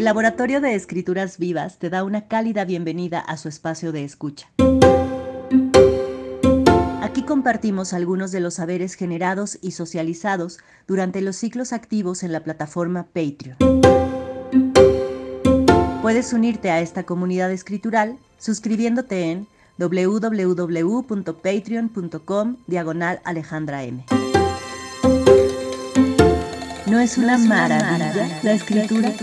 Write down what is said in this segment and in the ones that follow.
El Laboratorio de Escrituras Vivas te da una cálida bienvenida a su espacio de escucha. Aquí compartimos algunos de los saberes generados y socializados durante los ciclos activos en la plataforma Patreon. Puedes unirte a esta comunidad escritural suscribiéndote en www.patreon.com diagonal Alejandra M. ¿No es una maravilla la escritura?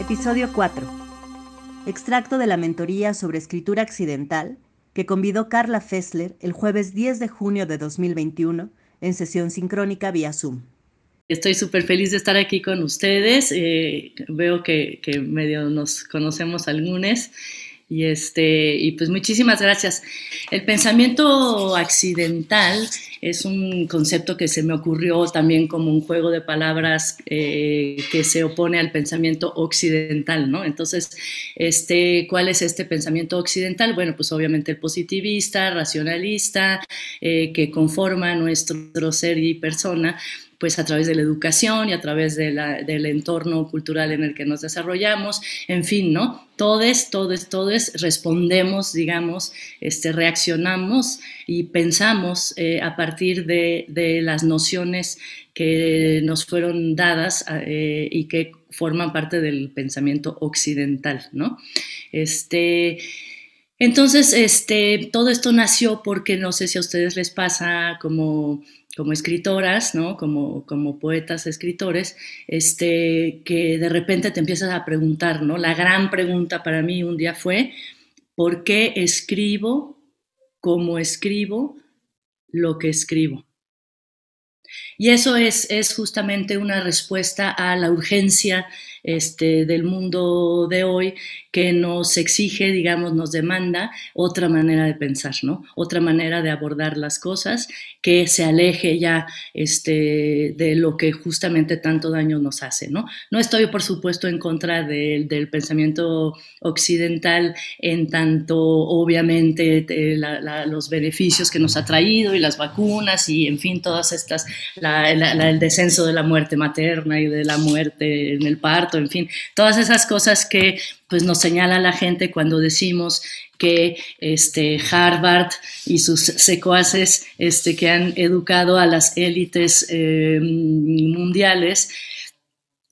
Episodio 4. Extracto de la mentoría sobre escritura accidental que convidó Carla Fessler el jueves 10 de junio de 2021 en sesión sincrónica vía Zoom. Estoy súper feliz de estar aquí con ustedes. Eh, veo que, que, medio nos conocemos algunos. Y, este, y pues muchísimas gracias. El pensamiento accidental es un concepto que se me ocurrió también como un juego de palabras eh, que se opone al pensamiento occidental, ¿no? Entonces, este, ¿cuál es este pensamiento occidental? Bueno, pues obviamente el positivista, racionalista, eh, que conforma nuestro ser y persona pues a través de la educación y a través del entorno cultural en el que nos desarrollamos, en fin, ¿no? Todos, todos, todos respondemos, digamos, este, reaccionamos y pensamos eh, a partir de, las nociones que nos fueron dadas eh, y que forman parte del pensamiento occidental, ¿no? Este, entonces, este, todo esto nació porque no sé si a ustedes les pasa como como escritoras, ¿no? Como, como poetas, escritores, este, que de repente te empiezas a preguntar, ¿no? La gran pregunta para mí un día fue, ¿por qué escribo como escribo lo que escribo? Y eso es, es justamente una respuesta a la urgencia este, del mundo de hoy que nos exige, digamos, nos demanda otra manera de pensar, ¿no? Otra manera de abordar las cosas que se aleje ya este, de lo que justamente tanto daño nos hace, ¿no? No estoy, por supuesto, en contra del pensamiento occidental en tanto, obviamente, los beneficios que nos ha traído y las vacunas y, en fin, todas estas, el descenso de la muerte materna y de la muerte en el parto, en fin, todas esas cosas que pues nos señala la gente cuando decimos que este, Harvard y sus secuaces este, que han educado a las élites eh, mundiales,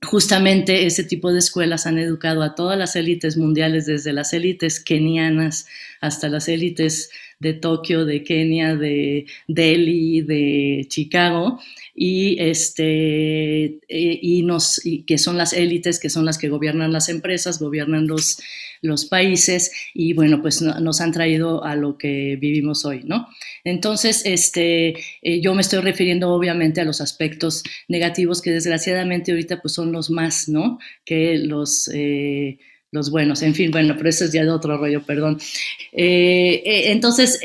justamente ese tipo de escuelas han educado a todas las élites mundiales, desde las élites kenianas hasta las élites de Tokio, de Kenia, de Delhi, de Chicago, y, este, eh, y, nos, que son las élites, que son las que gobiernan las empresas, gobiernan los, los países y bueno, pues nos han traído a lo que vivimos hoy, ¿no? Entonces, este, eh, yo me estoy refiriendo obviamente a los aspectos negativos que desgraciadamente ahorita pues son los más, ¿no? Que los... Eh, los buenos, en fin, bueno, pero eso es ya de otro rollo, perdón. entonces,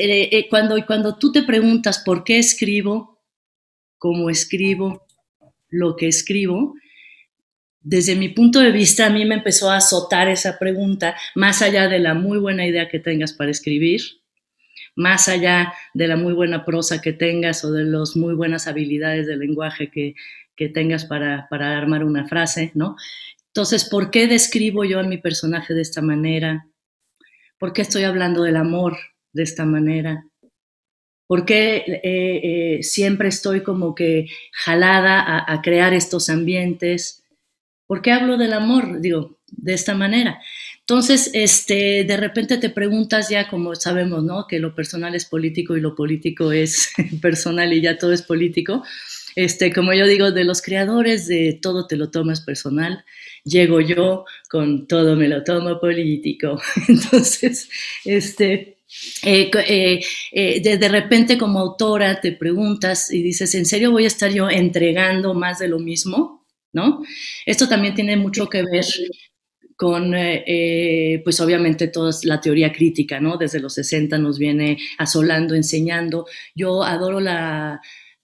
cuando, cuando tú te preguntas por qué escribo, cómo escribo, lo que escribo, desde mi punto de vista a mí me empezó a azotar esa pregunta, más allá de la muy buena idea que tengas para escribir, más allá de la muy buena prosa que tengas o de las muy buenas habilidades de lenguaje que, tengas para, para armar una frase, ¿no? Entonces, ¿por qué describo yo a mi personaje de esta manera? ¿Por qué estoy hablando del amor de esta manera? ¿Por qué eh, eh, siempre estoy como que jalada a, crear estos ambientes? ¿Por qué hablo del amor? Digo, de esta manera. Entonces, este, de repente te preguntas ya, como sabemos, ¿no? Que lo personal es político y lo político es personal y ya todo es político. Este, como yo digo, de los creadores de todo te lo tomas personal, llego yo con todo me lo tomo político. Entonces, este, eh, eh, eh, de, repente como autora te preguntas y dices, ¿en serio voy a estar yo entregando más de lo mismo? ¿No? Esto también tiene mucho que ver con, pues obviamente, toda la teoría crítica, ¿no? Desde los 60 nos viene asolando, enseñando. Yo adoro la,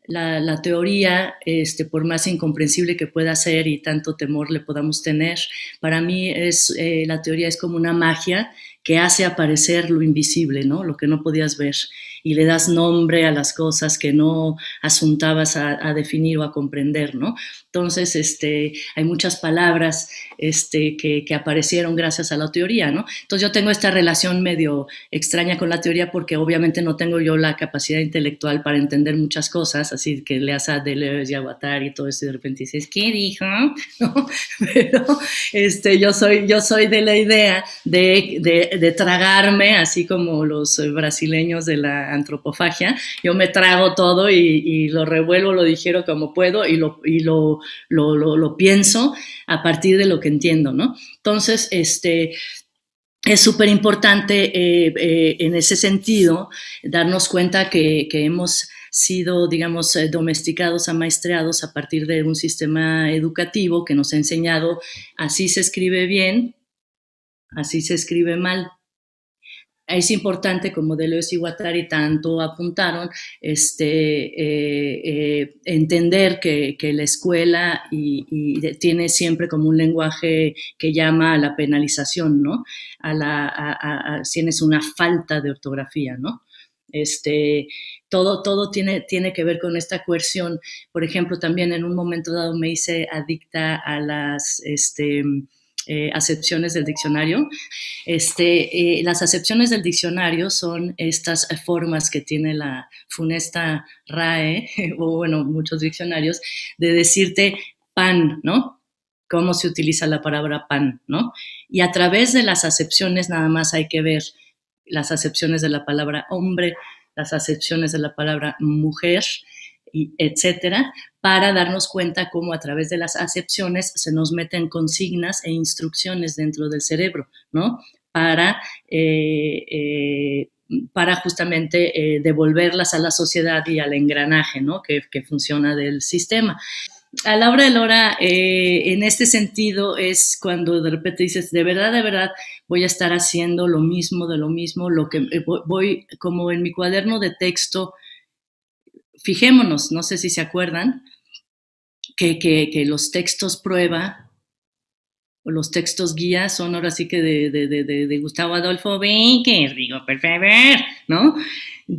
la, teoría, este, por más incomprensible que pueda ser y tanto temor le podamos tener, para mí es, la teoría es como una magia que hace aparecer lo invisible, ¿no? Lo que no podías ver. y le das nombre a las cosas que no asuntabas a, a definir o a comprender, ¿no? Entonces, este, hay muchas palabras este, que, que, aparecieron gracias a la teoría, ¿no? Entonces yo tengo esta relación medio extraña con la teoría porque obviamente no tengo yo la capacidad intelectual para entender muchas cosas, así que le a Deleuze y a Guattari y todo eso y de repente dices, ¿qué dijo? ¿No? Pero este, yo, soy, yo soy de la idea de, de, de tragarme, así como los brasileños de la antropofagia, yo me trago todo y, lo revuelvo, lo digiero como puedo y lo, y lo, lo, lo, pienso a partir de lo que entiendo, ¿no? Entonces, este, es súper importante eh, eh, en ese sentido darnos cuenta que, que hemos sido, digamos, eh, domesticados, amaestreados a partir de un sistema educativo que nos ha enseñado así se escribe bien, así se escribe mal, es importante, como Deleuze y Guattari tanto apuntaron, este, eh, eh, entender que, la escuela y, tiene siempre como un lenguaje que llama a la penalización, ¿no? A la, a, tienes una falta de ortografía, ¿no? Este, todo, todo tiene, tiene que ver con esta coerción. Por ejemplo, también en un momento dado me hice adicta a las, este, eh, acepciones del diccionario. Este, eh, las acepciones del diccionario son estas formas que tiene la funesta RAE, o bueno, muchos diccionarios, de decirte pan, ¿no? Cómo se utiliza la palabra pan, ¿no? Y a través de las acepciones nada más hay que ver las acepciones de la palabra hombre, las acepciones de la palabra mujer, etcétera, para darnos cuenta cómo a través de las acepciones se nos meten consignas e instrucciones dentro del cerebro, ¿no? Para, eh, eh, para justamente eh, devolverlas a la sociedad y al engranaje, ¿no? Que, que funciona del sistema. A la hora de la hora, en este sentido, es cuando de repente dices, de verdad, de verdad, voy a estar haciendo lo mismo, de lo mismo, lo que voy, como en mi cuaderno de texto, fijémonos, no sé si se acuerdan, que, que, que los textos prueba o los textos guía son ahora sí que de, de, Gustavo Adolfo Becker, digo, por ¿no?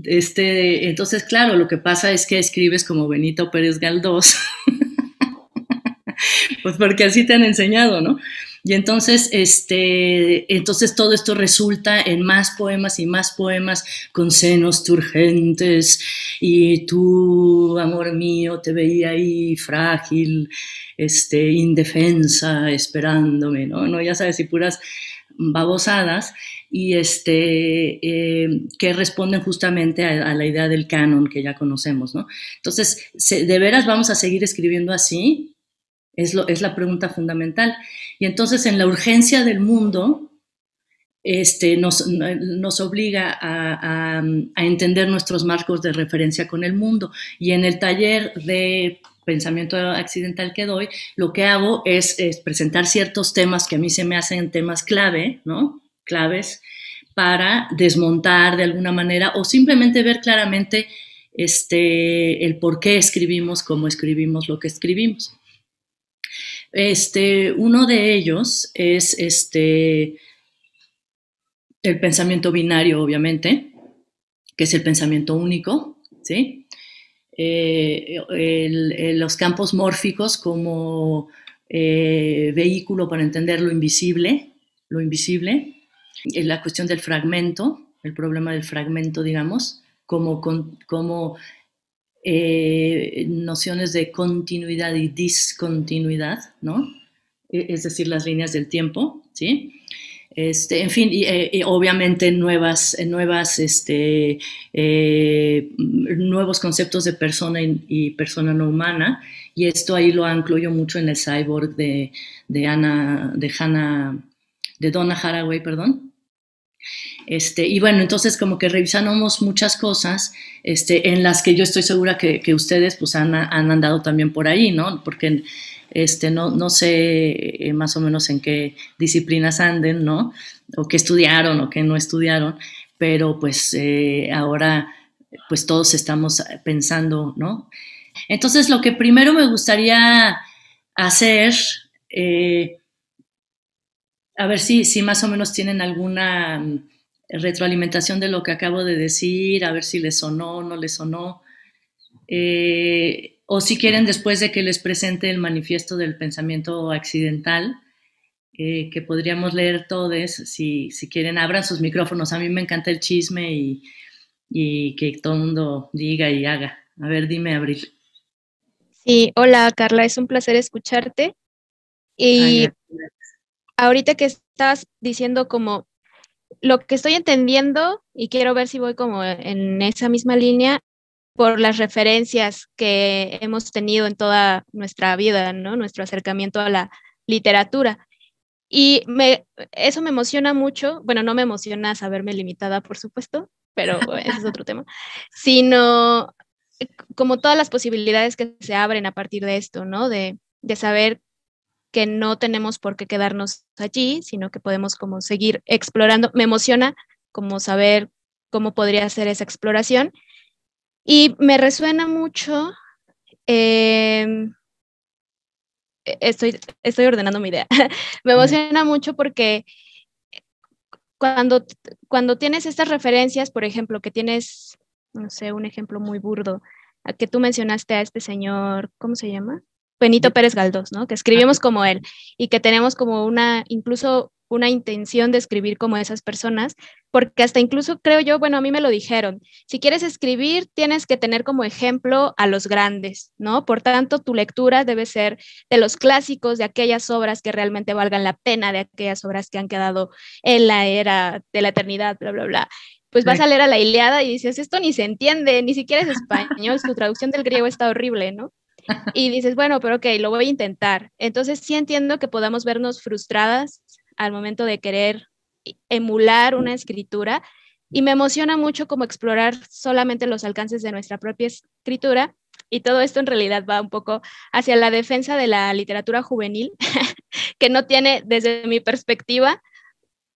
Este, entonces, claro, lo que pasa es que escribes como Benito Pérez Galdós, pues porque así te han enseñado, ¿no? Y entonces, este, entonces todo esto resulta en más poemas y más poemas con senos turgentes y tú, amor mío, te veía ahí frágil, este, indefensa, esperándome, ¿no? no ya sabes, y puras babosadas y este, eh, que responden justamente a, la idea del canon que ya conocemos, ¿no? Entonces, ¿de veras vamos a seguir escribiendo así? Es, la pregunta fundamental. Y entonces en la urgencia del mundo este, nos, nos obliga a, entender nuestros marcos de referencia con el mundo. Y en el taller de pensamiento accidental que doy, lo que hago es, es presentar ciertos temas que a mí se me hacen temas clave, ¿no? Claves para desmontar de alguna manera o simplemente ver claramente este, el por qué escribimos como escribimos lo que escribimos. Este, uno de ellos es este, el pensamiento binario, obviamente, que es el pensamiento único, ¿sí? Eh, los campos mórficos como eh, vehículo para entender lo invisible, lo invisible, la cuestión del fragmento, el problema del fragmento, digamos, como, como eh, nociones de continuidad y discontinuidad, ¿no? E, es decir, las líneas del tiempo, ¿sí? Este, en fin, y, y obviamente nuevas, nuevas, este, eh, nuevos conceptos de persona y, persona no humana, y esto ahí lo anclo yo mucho en el cyborg de, de Ana, de Hannah, de Donna Haraway, perdón, este, y bueno, entonces como que revisamos muchas cosas este, en las que yo estoy segura que, que ustedes pues han, han, andado también por ahí, ¿no? Porque este, no, no sé eh, más o menos en qué disciplinas anden, ¿no? O qué estudiaron o qué no estudiaron, pero pues eh, ahora pues todos estamos pensando, ¿no? Entonces lo que primero me gustaría hacer... Eh, a ver si, si más o menos tienen alguna retroalimentación de lo que acabo de decir, a ver si les sonó, no les sonó. Eh, o si quieren, después de que les presente el manifiesto del pensamiento accidental, eh, que podríamos leer todos, si, si, quieren, abran sus micrófonos. A mí me encanta el chisme y, y que todo el mundo diga y haga. A ver, dime, Abril. Sí, hola Carla, es un placer escucharte. Y ahorita que estás diciendo como lo que estoy entendiendo y quiero ver si voy como en esa misma línea por las referencias que hemos tenido en toda nuestra vida, ¿no? Nuestro acercamiento a la literatura. Y me, eso me emociona mucho, bueno, no me emociona saberme limitada, por supuesto, pero ese es otro tema, sino como todas las posibilidades que se abren a partir de esto, ¿no? De, de saber que no tenemos por qué quedarnos allí, sino que podemos como seguir explorando. Me emociona como saber cómo podría ser esa exploración. Y me resuena mucho, em, e-, estoy, estoy ordenando mi idea, me emociona mucho porque cuando, cuando tienes estas referencias, por ejemplo, que tienes, no sé, un ejemplo muy burdo, que tú mencionaste a este señor, ¿cómo se llama? Benito Pérez Galdós, ¿no? Que escribimos como él y que tenemos como una, incluso una intención de escribir como esas personas, porque hasta incluso creo yo, bueno, a mí me lo dijeron, si quieres escribir tienes que tener como ejemplo a los grandes, ¿no? Por tanto, tu lectura debe ser de los clásicos, de aquellas obras que realmente valgan la pena, de aquellas obras que han quedado en la era de la eternidad, bla, bla, bla. Pues vas a leer a la Iliada y dices, esto ni se entiende, ni siquiera es español, su traducción del griego está horrible, ¿no? Y dices, bueno, pero ok, lo voy a intentar. Entonces sí entiendo que podamos vernos frustradas al momento de querer emular una escritura y me emociona mucho como explorar solamente los alcances de nuestra propia escritura y todo esto en realidad va un poco hacia la defensa de la literatura juvenil, que no tiene, desde mi perspectiva,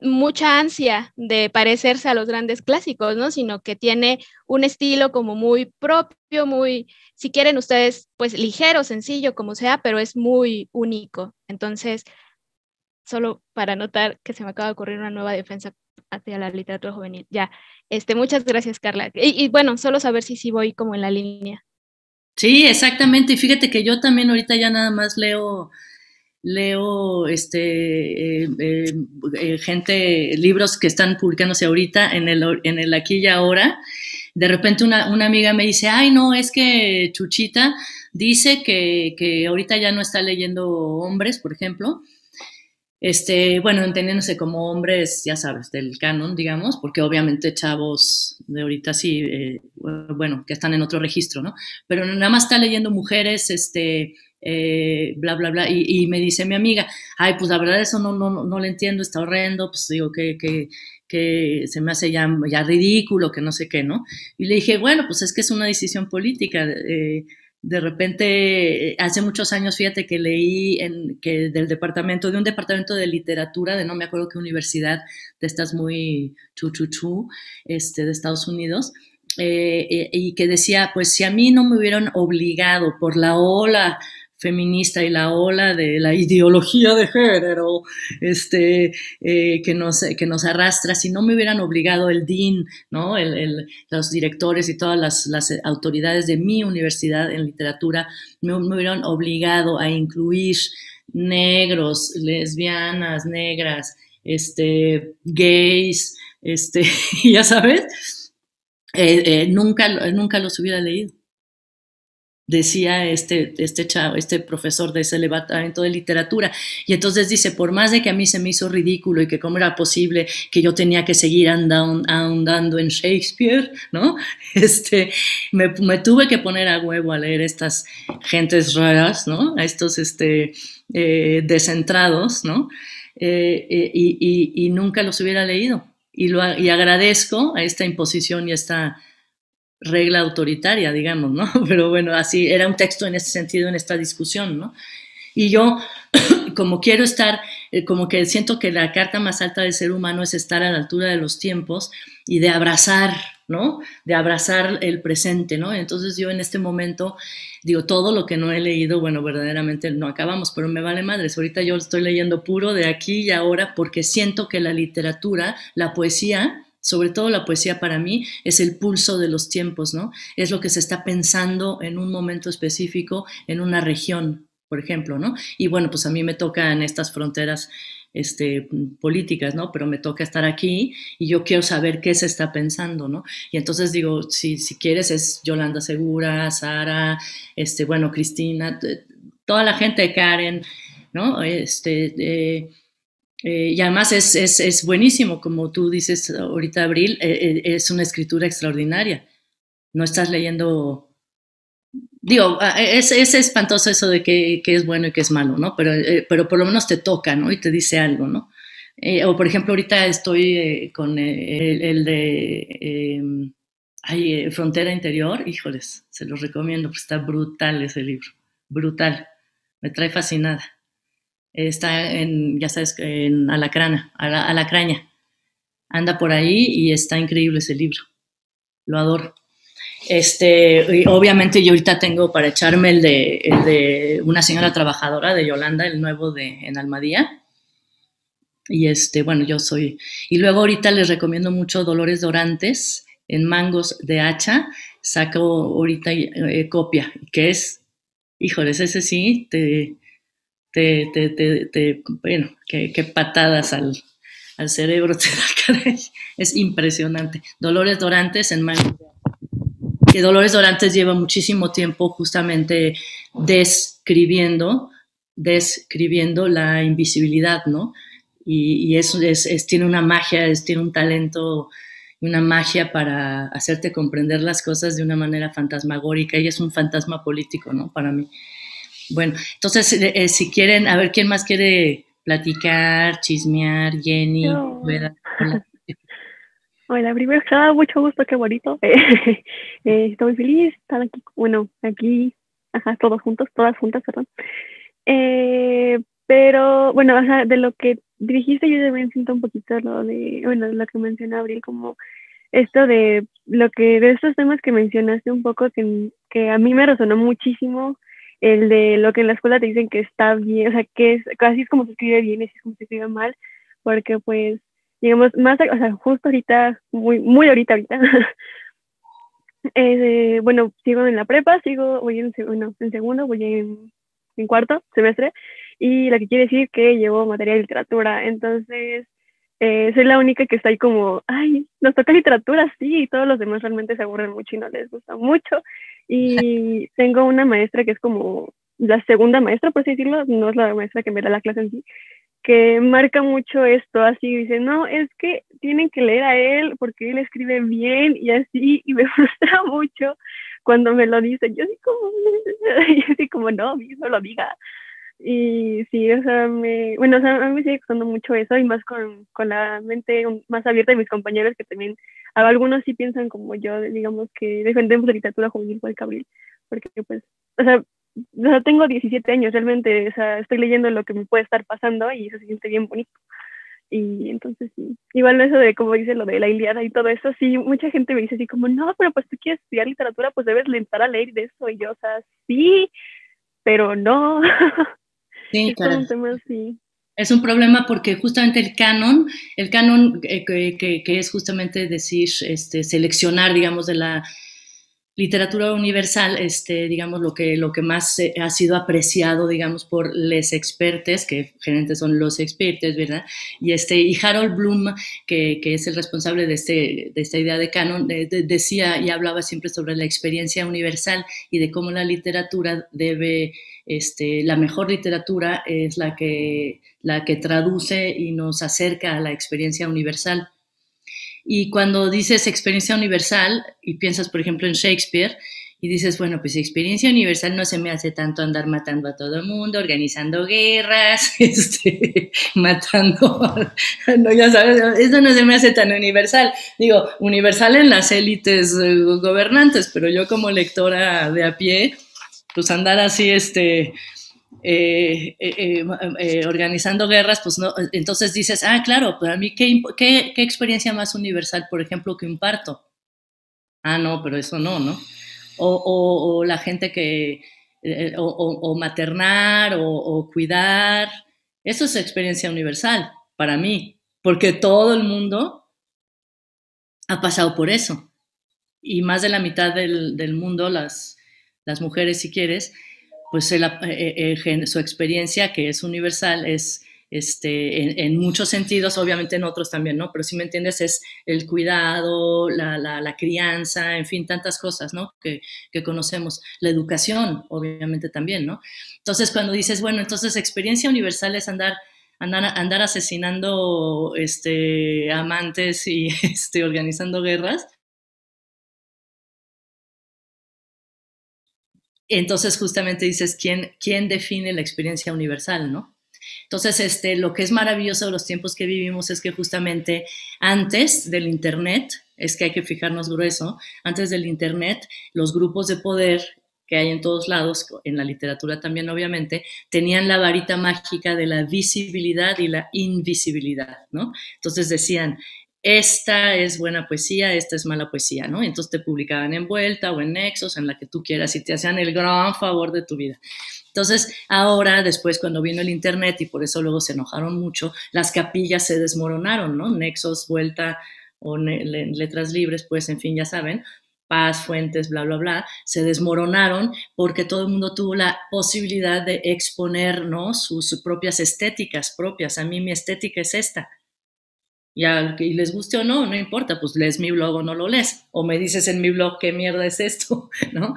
mucha ansia de parecerse a los grandes clásicos, ¿no? Sino que tiene un estilo como muy propio, muy, si quieren ustedes, pues ligero, sencillo, como sea, pero es muy único. Entonces, solo para notar que se me acaba de ocurrir una nueva defensa hacia la literatura juvenil. Ya, este, muchas gracias, Carla. Y, bueno, solo saber si sí voy como en la línea. Sí, exactamente. Y fíjate que yo también ahorita ya nada más leo leo este, eh, eh, eh, gente, libros que están publicándose ahorita en el, en el aquí y ahora. De repente una, una, amiga me dice, ay, no, es que Chuchita dice que, que ahorita ya no está leyendo hombres, por ejemplo. Este, bueno, entendiéndose como hombres, ya sabes, del canon, digamos, porque obviamente chavos de ahorita sí, bueno, que están en otro registro, ¿no? Pero nada más está leyendo mujeres, este, eh, bla, bla, bla. Y, me dice mi amiga, ay, pues la verdad eso no, no, no lo entiendo, está horrendo, pues digo que, que, que se me hace ya, ya, ridículo, que no sé qué, ¿no? Y le dije, bueno, pues es que es una decisión política. Eh, de repente, hace muchos años, fíjate que leí en, que del departamento, de un departamento de literatura, de no me acuerdo qué universidad, de estas muy chuchuchu, este, de Estados Unidos, eh, y que decía, pues si a mí no me hubieran obligado por la ola feminista y la ola de la ideología de género este, eh, que, nos, que nos arrastra, si no me hubieran obligado el DIN, ¿no? El, los directores y todas las, autoridades de mi universidad en literatura, me, me hubieran obligado a incluir negros, lesbianas, negras, este, gays, este, ya sabes, eh, eh, nunca, nunca los hubiera leído decía este, este chavo, este profesor de ese levantamiento de literatura. Y entonces dice, por más de que a mí se me hizo ridículo y que cómo era posible que yo tenía que seguir andando, en Shakespeare, ¿no? Este, me, tuve que poner a huevo a leer estas gentes raras, ¿no? A estos este, eh, descentrados, ¿no? Eh, eh, y, nunca los hubiera leído. Y, lo, y agradezco a esta imposición y a esta regla autoritaria, digamos, ¿no? Pero bueno, así era un texto en ese sentido, en esta discusión, ¿no? Y yo, como quiero estar, eh, como que siento que la carta más alta del ser humano es estar a la altura de los tiempos y de abrazar, ¿no? De abrazar el presente, ¿no? Entonces yo en este momento digo, todo lo que no he leído, bueno, verdaderamente no acabamos, pero me vale madres. Ahorita yo estoy leyendo puro de aquí y ahora porque siento que la literatura, la poesía, sobre todo la poesía para mí es el pulso de los tiempos, ¿no? Es lo que se está pensando en un momento específico, en una región, por ejemplo, ¿no? Y bueno, pues a mí me toca en estas fronteras este, políticas, ¿no? Pero me toca estar aquí y yo quiero saber qué se está pensando, ¿no? Y entonces digo, si, si quieres es Yolanda Segura, Sara, este, bueno, Cristina, toda la gente, Karen, ¿no? Este, eh, eh, y además es, es, es, buenísimo, como tú dices ahorita, Abril, eh, eh, es una escritura extraordinaria. No estás leyendo, digo, ah, es, es espantoso eso de que, que, es bueno y que es malo, ¿no? Pero, pero por lo menos te toca, ¿no? Y te dice algo, ¿no? o por ejemplo, ahorita estoy con el, de ay, Frontera Interior, híjoles, se los recomiendo, porque está brutal ese libro, brutal, me trae fascinada está en, ya sabes, en Alacrana, Alacraña. Anda por ahí y está increíble ese libro. Lo adoro. Este, obviamente yo ahorita tengo para echarme el de, el de una señora trabajadora de Yolanda, el nuevo de en Almadía. Y este, bueno, yo soy. Y luego ahorita les recomiendo mucho Dolores Dorantes en Mangos de Hacha. Saco ahorita eh, copia, que es, híjoles, ese sí, te, te, te, te, bueno, qué, patadas al, al, cerebro te da, caray. Es impresionante. Dolores Dorantes en Mango. Que Dolores Dorantes lleva muchísimo tiempo justamente describiendo, describiendo la invisibilidad, ¿no? Y, eso es, tiene una magia, tiene un talento, una magia para hacerte comprender las cosas de una manera fantasmagórica. Ella es un fantasma político, ¿no? Para mí. Bueno, entonces, eh, eh, si quieren, a ver, ¿quién más quiere platicar, chismear? Jenny, Hola. Hola, primero que nada, mucho gusto, qué bonito. Eh, estoy feliz de estar aquí, bueno, aquí, ajá, todos juntos, todas juntas, perdón. pero, bueno, o de lo que dijiste, yo también siento un poquito lo de, bueno, lo que mencionó Abril, como esto de lo que, de estos temas que mencionaste un poco, que, que a mí me resonó muchísimo, el de lo que en la escuela te dicen que está bien, o sea, que es, casi es como se escribe bien así es como se escribe mal, porque pues, digamos, más, o sea, justo ahorita, muy, muy ahorita, ahorita, eh, bueno, sigo en la prepa, sigo, voy en, bueno, en segundo, voy en, en cuarto semestre, y lo que quiere decir que llevo materia de literatura, entonces, eh, soy la única que está ahí como, ay, nos toca literatura, sí, y todos los demás realmente se aburren mucho y no les gusta mucho. Y tengo una maestra que es como la segunda maestra, por así decirlo, no es la maestra que me da la clase en sí, que marca mucho esto, así dice, no, es que tienen que leer a él porque él escribe bien y así, y me frustra mucho cuando me lo dice, yo así como, yo así como, no, no lo diga, y sí, o sea, me, bueno, o sea, a mí me sigue costando mucho eso y más con, con la mente más abierta de mis compañeros que también, algunos sí piensan como yo, digamos que defendemos la literatura juvenil por el cabril, porque pues, o sea, o sea, tengo 17 años realmente, o sea, estoy leyendo lo que me puede estar pasando y eso se siente bien bonito. Y entonces sí, igual eso de como dice lo de la Iliada y todo eso, sí, mucha gente me dice así como, no, pero pues tú quieres estudiar literatura, pues debes lentar a leer de eso. Y yo, o sea, sí, pero no. Sí, es un problema porque justamente el canon, el canon eh, que, que, es justamente decir, este, seleccionar, digamos, de la literatura universal, este, digamos, lo que, lo que más ha sido apreciado, digamos, por les expertos, que generalmente son los expertos, ¿verdad? Y, este, y Harold Bloom, que, que es el responsable de, este, de esta idea de canon, decía y hablaba siempre sobre la experiencia universal y de cómo la literatura debe este, la mejor literatura es la que, la que traduce y nos acerca a la experiencia universal. Y cuando dices experiencia universal y piensas, por ejemplo, en Shakespeare, y dices, bueno, pues experiencia universal no se me hace tanto andar matando a todo el mundo, organizando guerras, este, matando, no, ya sabes, eso no se me hace tan universal. Digo, universal en las élites eh, gobernantes, pero yo como lectora de a pie, pues andar así, este, eh, eh, eh, organizando guerras, pues no, entonces dices, ah, claro, para mí, ¿qué, ¿qué, experiencia más universal, por ejemplo, que un parto? Ah, no, pero eso no, ¿no? O, la gente que, o, maternar, o, cuidar, eso es experiencia universal para mí, porque todo el mundo ha pasado por eso. Y más de la mitad del, mundo, las, las mujeres, si quieres, pues su experiencia, que es universal, es este, en, muchos sentidos, obviamente en otros también, ¿no? Pero si me entiendes, es el cuidado, la, la, crianza, en fin, tantas cosas, ¿no? Que, que, conocemos. La educación, obviamente también, ¿no? Entonces, cuando dices, bueno, entonces experiencia universal es andar, andar, andar asesinando este, amantes y este, organizando guerras. Entonces, justamente dices, ¿quién, ¿quién define la experiencia universal, no? Entonces, este, lo que es maravilloso de los tiempos que vivimos es que justamente antes del Internet, es que hay que fijarnos grueso, antes del Internet, los grupos de poder que hay en todos lados, en la literatura también obviamente, tenían la varita mágica de la visibilidad y la invisibilidad, ¿no? Entonces decían, esta es buena poesía, esta es mala poesía, ¿no? Entonces te publicaban en Vuelta o en Nexos, en la que tú quieras, y te hacían el gran favor de tu vida. Entonces, ahora, después, cuando vino el Internet, y por eso luego se enojaron mucho, las capillas se desmoronaron, ¿no? Nexos, vuelta o letras libres, pues, en fin, ya saben, paz, fuentes, bla, bla, bla, se desmoronaron porque todo el mundo tuvo la posibilidad de exponer, ¿no? Sus, propias estéticas propias. A mí mi estética es esta. Y, a, y les guste o no, no importa, pues lees mi blog o no lo lees. O me dices en mi blog qué mierda es esto, ¿no?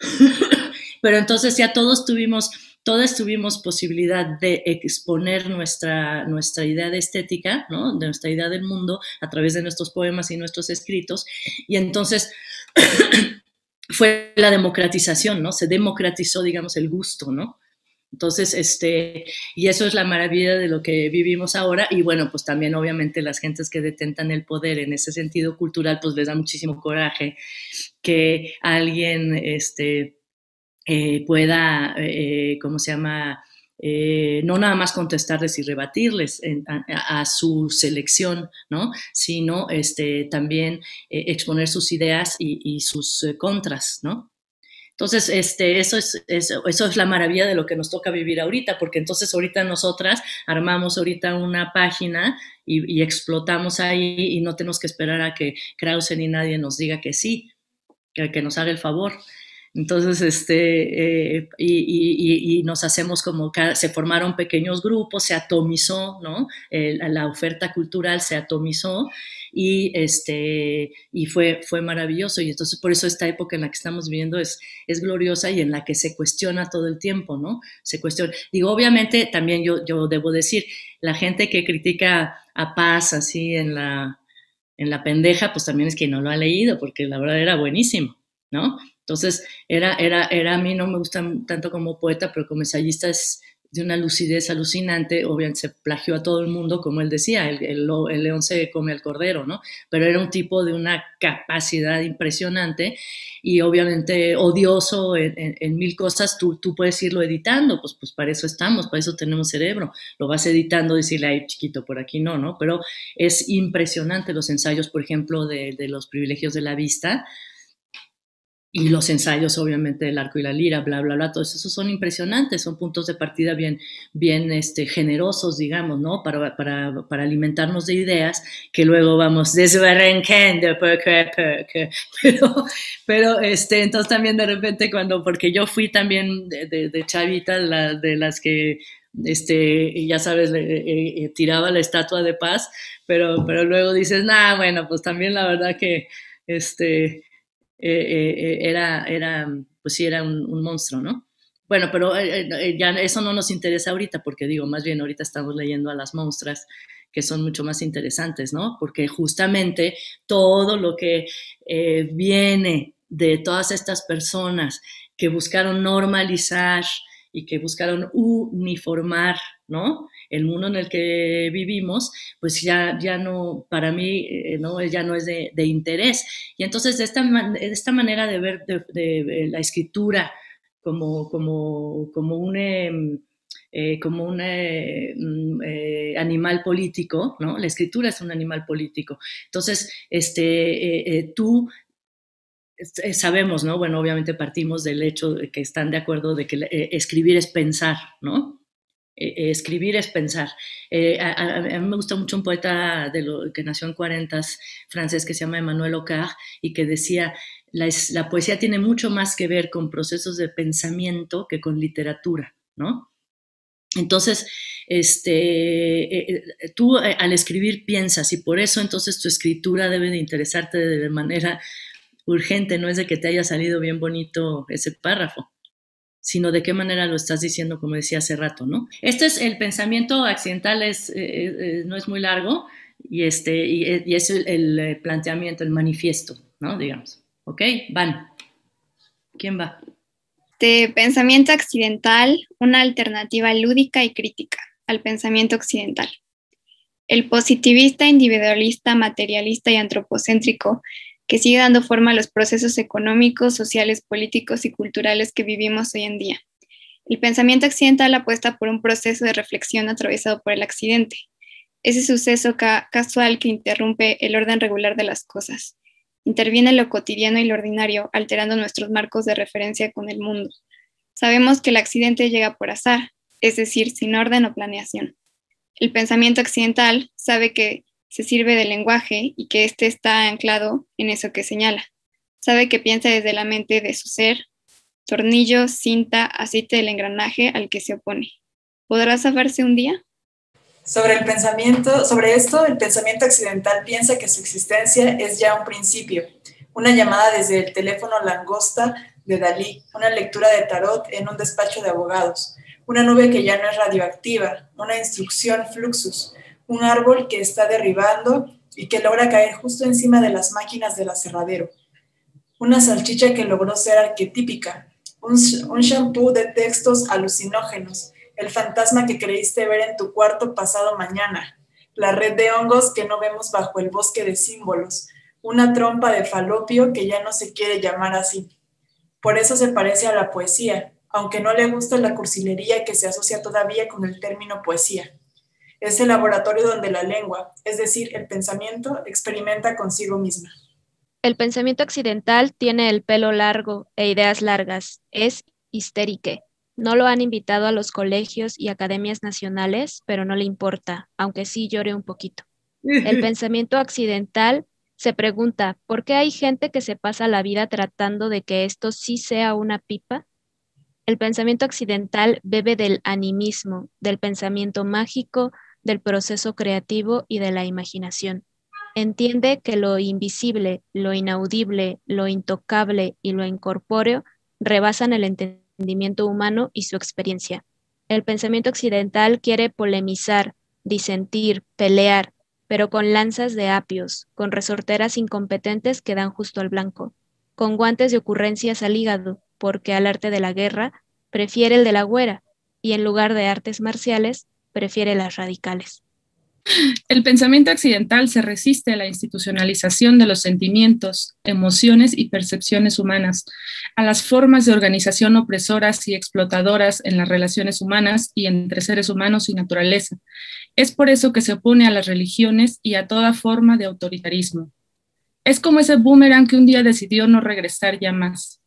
Pero entonces ya todos tuvimos, todas tuvimos posibilidad de exponer nuestra, nuestra idea de estética, ¿no? de nuestra idea del mundo a través de nuestros poemas y nuestros escritos. Y entonces fue la democratización, ¿no? Se democratizó, digamos, el gusto, ¿no? Entonces, este, y eso es la maravilla de lo que vivimos ahora. Y bueno, pues también obviamente las gentes que detentan el poder en ese sentido cultural, pues les da muchísimo coraje que alguien, este, eh, pueda, eh, ¿cómo se llama? Eh, no nada más contestarles y rebatirles a, su selección, ¿no? sino este, también exponer sus ideas y, sus contras, ¿no? Entonces, este, eso, es, eso, es la maravilla de lo que nos toca vivir ahorita, porque entonces ahorita nosotras armamos ahorita una página y, explotamos ahí y no tenemos que esperar a que Krause ni nadie nos diga que sí, que nos haga el favor. Entonces, este, eh, y, nos hacemos como, se formaron pequeños grupos, se atomizó, ¿no? la oferta cultural se atomizó y, este, y fue, fue maravilloso. Y entonces, por eso esta época en la que estamos viviendo es, es gloriosa y en la que se cuestiona todo el tiempo, ¿no? Se cuestiona. Digo, obviamente, también yo, yo debo decir, la gente que critica a Paz así en la, en la pendeja, pues también es que no lo ha leído, porque la verdad era buenísimo, ¿no? Entonces, era, era, era, a mí no me gusta tanto como poeta, pero como ensayista es de una lucidez alucinante, obviamente se plagió a todo el mundo, como él decía, el, el, león se come al cordero, ¿no? Pero era un tipo de una capacidad impresionante y obviamente odioso en, mil cosas, tú, tú, puedes irlo editando, pues, pues para eso estamos, para eso tenemos cerebro, lo vas editando, decirle, ay, chiquito, por aquí no, ¿no? Pero es impresionante los ensayos, por ejemplo, de, de los privilegios de la vista, y los ensayos, obviamente, del arco y la lira, bla, bla, bla, todos esos son impresionantes, son puntos de partida bien, bien este, generosos, digamos, ¿no? Para, para, para alimentarnos de ideas que luego vamos desbarrancando, pero, pero, este, entonces también de repente cuando, porque yo fui también de, de, chavita, la, de las que, este, ya sabes, le, tiraba la estatua de paz, pero, pero luego dices, nah, bueno, pues también la verdad que, este, eh, eh, eh, era, era, pues sí, era un, monstruo, ¿no? Bueno, pero ya eso no nos interesa ahorita, porque digo, más bien ahorita estamos leyendo a las monstruas que son mucho más interesantes, ¿no? Porque justamente todo lo que viene de todas estas personas que buscaron normalizar y que buscaron uniformar, ¿no? El mundo en el que vivimos, pues ya, ya no, para mí, eh, no, ya no es de, interés. Y entonces de esta, esta manera de ver de, la escritura como, como, como un... Em, eh, como un mm, animal político, ¿no? La escritura es un animal político. Entonces, este, tú sabemos, ¿no? Bueno, obviamente partimos del hecho de que están de acuerdo de que escribir es pensar, ¿no? Eh, escribir es pensar. Eh, a, mí me gusta mucho un poeta de lo, que nació en 40 francés que se llama Emmanuel Ocard y que decía, la, la, poesía tiene mucho más que ver con procesos de pensamiento que con literatura, ¿no? Entonces, este, tú al escribir piensas y por eso entonces tu escritura debe de interesarte de manera urgente, no es de que te haya salido bien bonito ese párrafo sino de qué manera lo estás diciendo, como decía hace rato, ¿no? Este es el pensamiento accidental, es, eh, eh, no es muy largo y, este, y, eh, es el, planteamiento, el manifiesto, ¿no? Digamos. ¿Ok? Van. ¿Quién va? De pensamiento accidental, una alternativa lúdica y crítica al pensamiento occidental. El positivista, individualista, materialista y antropocéntrico que sigue dando forma a los procesos económicos, sociales, políticos y culturales que vivimos hoy en día. El pensamiento accidental apuesta por un proceso de reflexión atravesado por el accidente, ese suceso casual que interrumpe el orden regular de las cosas. Interviene lo cotidiano y lo ordinario, alterando nuestros marcos de referencia con el mundo. Sabemos que el accidente llega por azar, es decir, sin orden o planeación. El pensamiento accidental sabe que se sirve del lenguaje y que éste está anclado en eso que señala. Sabe que piensa desde la mente de su ser, tornillo, cinta, aceite del engranaje al que se opone. ¿Podrá saberse un día? Sobre el pensamiento, sobre esto, el pensamiento accidental piensa que su existencia es ya un principio, una llamada desde el teléfono langosta de Dalí, una lectura de tarot en un despacho de abogados, una nube que ya no es radioactiva, una instrucción fluxus, un árbol que está derribando y que logra caer justo encima de las máquinas del aserradero, una salchicha que logró ser arquetípica, un, un shampoo de textos alucinógenos, el fantasma que creíste ver en tu cuarto pasado mañana, la red de hongos que no vemos bajo el bosque de símbolos, una trompa de falopio que ya no se quiere llamar así. Por eso se parece a la poesía, aunque no le gusta la cursilería que se asocia todavía con el término poesía. Es el laboratorio donde la lengua, es decir, el pensamiento, experimenta consigo misma. El pensamiento accidental tiene el pelo largo e ideas largas. Es histérique. No lo han invitado a los colegios y academias nacionales, pero no le importa, aunque sí llore un poquito. El pensamiento accidental se pregunta, ¿por qué hay gente que se pasa la vida tratando de que esto sí sea una pipa? El pensamiento accidental bebe del animismo, del pensamiento mágico, del proceso creativo y de la imaginación. Entiende que lo invisible, lo inaudible, lo intocable y lo incorpóreo rebasan el entendimiento humano y su experiencia. El pensamiento occidental quiere polemizar, disentir, pelear, pero con lanzas de apios, con resorteras incompetentes que dan justo al blanco, con guantes de ocurrencias al hígado, porque al arte de la guerra prefiere el de la güera, y en lugar de artes marciales, prefiere las radicales. El pensamiento accidental se resiste a la institucionalización de los sentimientos, emociones y percepciones humanas, a las formas de organización opresoras y explotadoras en las relaciones humanas y entre seres humanos y naturaleza. Es por eso que se opone a las religiones y a toda forma de autoritarismo. Es como ese boomerang que un día decidió no regresar ya más.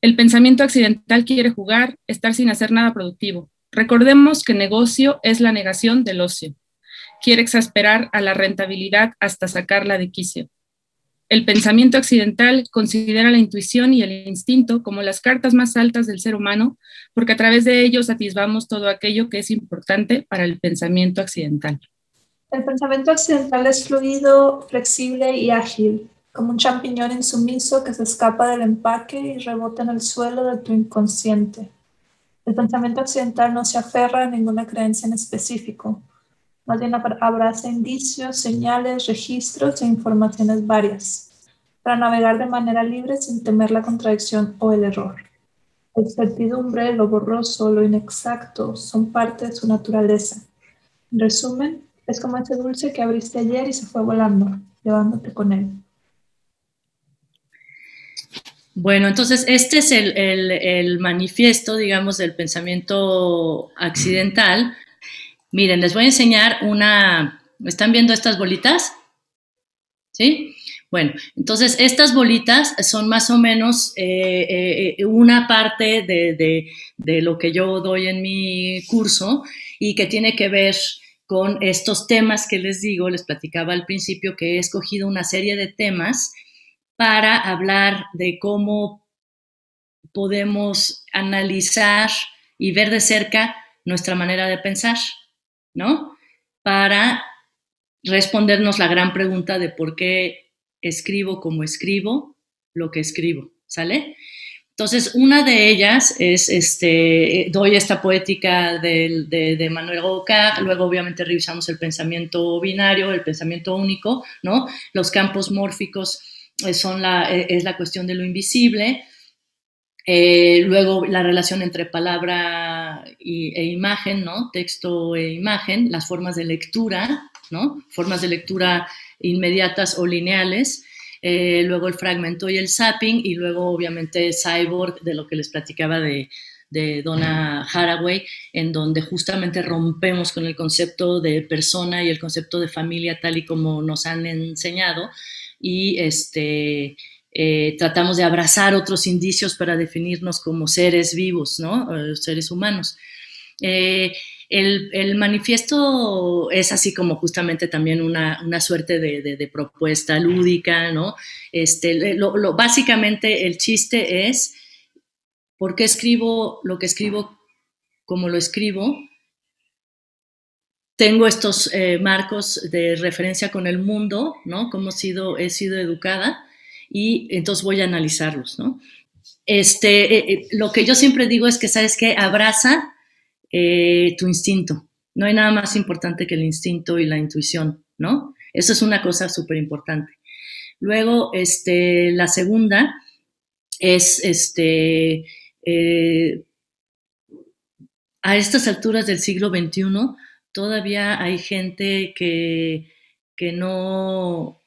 El pensamiento accidental quiere jugar, estar sin hacer nada productivo, Recordemos que negocio es la negación del ocio. Quiere exasperar a la rentabilidad hasta sacarla de quicio. El pensamiento accidental considera la intuición y el instinto como las cartas más altas del ser humano, porque a través de ellos atisbamos todo aquello que es importante para el pensamiento accidental. El pensamiento accidental es fluido, flexible y ágil, como un champiñón insumiso que se escapa del empaque y rebota en el suelo de tu inconsciente. El pensamiento occidental no se aferra a ninguna creencia en específico, más bien abraza indicios, señales, registros e informaciones varias, para navegar de manera libre sin temer la contradicción o el error. La incertidumbre, lo borroso, lo inexacto son parte de su naturaleza. En resumen, es como ese dulce que abriste ayer y se fue volando, llevándote con él. Bueno, entonces este es el, manifiesto, digamos, del pensamiento accidental. Miren, les voy a enseñar una, ¿están viendo estas bolitas? ¿Sí? Bueno, entonces estas bolitas son más o menos eh, eh, una parte de, lo que yo doy en mi curso y que tiene que ver con estos temas que les digo, les platicaba al principio que he escogido una serie de temas para hablar de cómo podemos analizar y ver de cerca nuestra manera de pensar, ¿no? Para respondernos la gran pregunta de por qué escribo como escribo lo que escribo, ¿sale? Entonces, una de ellas es, este, doy esta poética de, Manuel Rocard, luego obviamente revisamos el pensamiento binario, el pensamiento único, ¿no? Los campos mórficos son la, eh, es la cuestión de lo invisible, eh, luego la relación entre palabra e imagen, ¿no? Texto e imagen, las formas de lectura, ¿no? Formas de lectura inmediatas o lineales, eh, luego el fragmento y el zapping, y luego obviamente Cyborg, de lo que les platicaba de, de Donna Haraway, en donde justamente rompemos con el concepto de persona y el concepto de familia tal y como nos han enseñado, y este, eh, tratamos de abrazar otros indicios para definirnos como seres vivos, ¿no? Eh, seres humanos. El, manifiesto es así como justamente también una, suerte de, propuesta lúdica, ¿no? Este, lo, básicamente el chiste es, ¿por qué escribo lo que escribo como lo escribo? Tengo estos eh, marcos de referencia con el mundo, ¿no? Cómo he sido, educada y entonces voy a analizarlos, ¿no? Este, eh, eh, lo que yo siempre digo es que, ¿sabes qué? Abraza tu instinto. No hay nada más importante que el instinto y la intuición, ¿no? Eso es una cosa súper importante. Luego, este, la segunda es, este, a estas alturas del siglo XXI, todavía hay gente que, que no,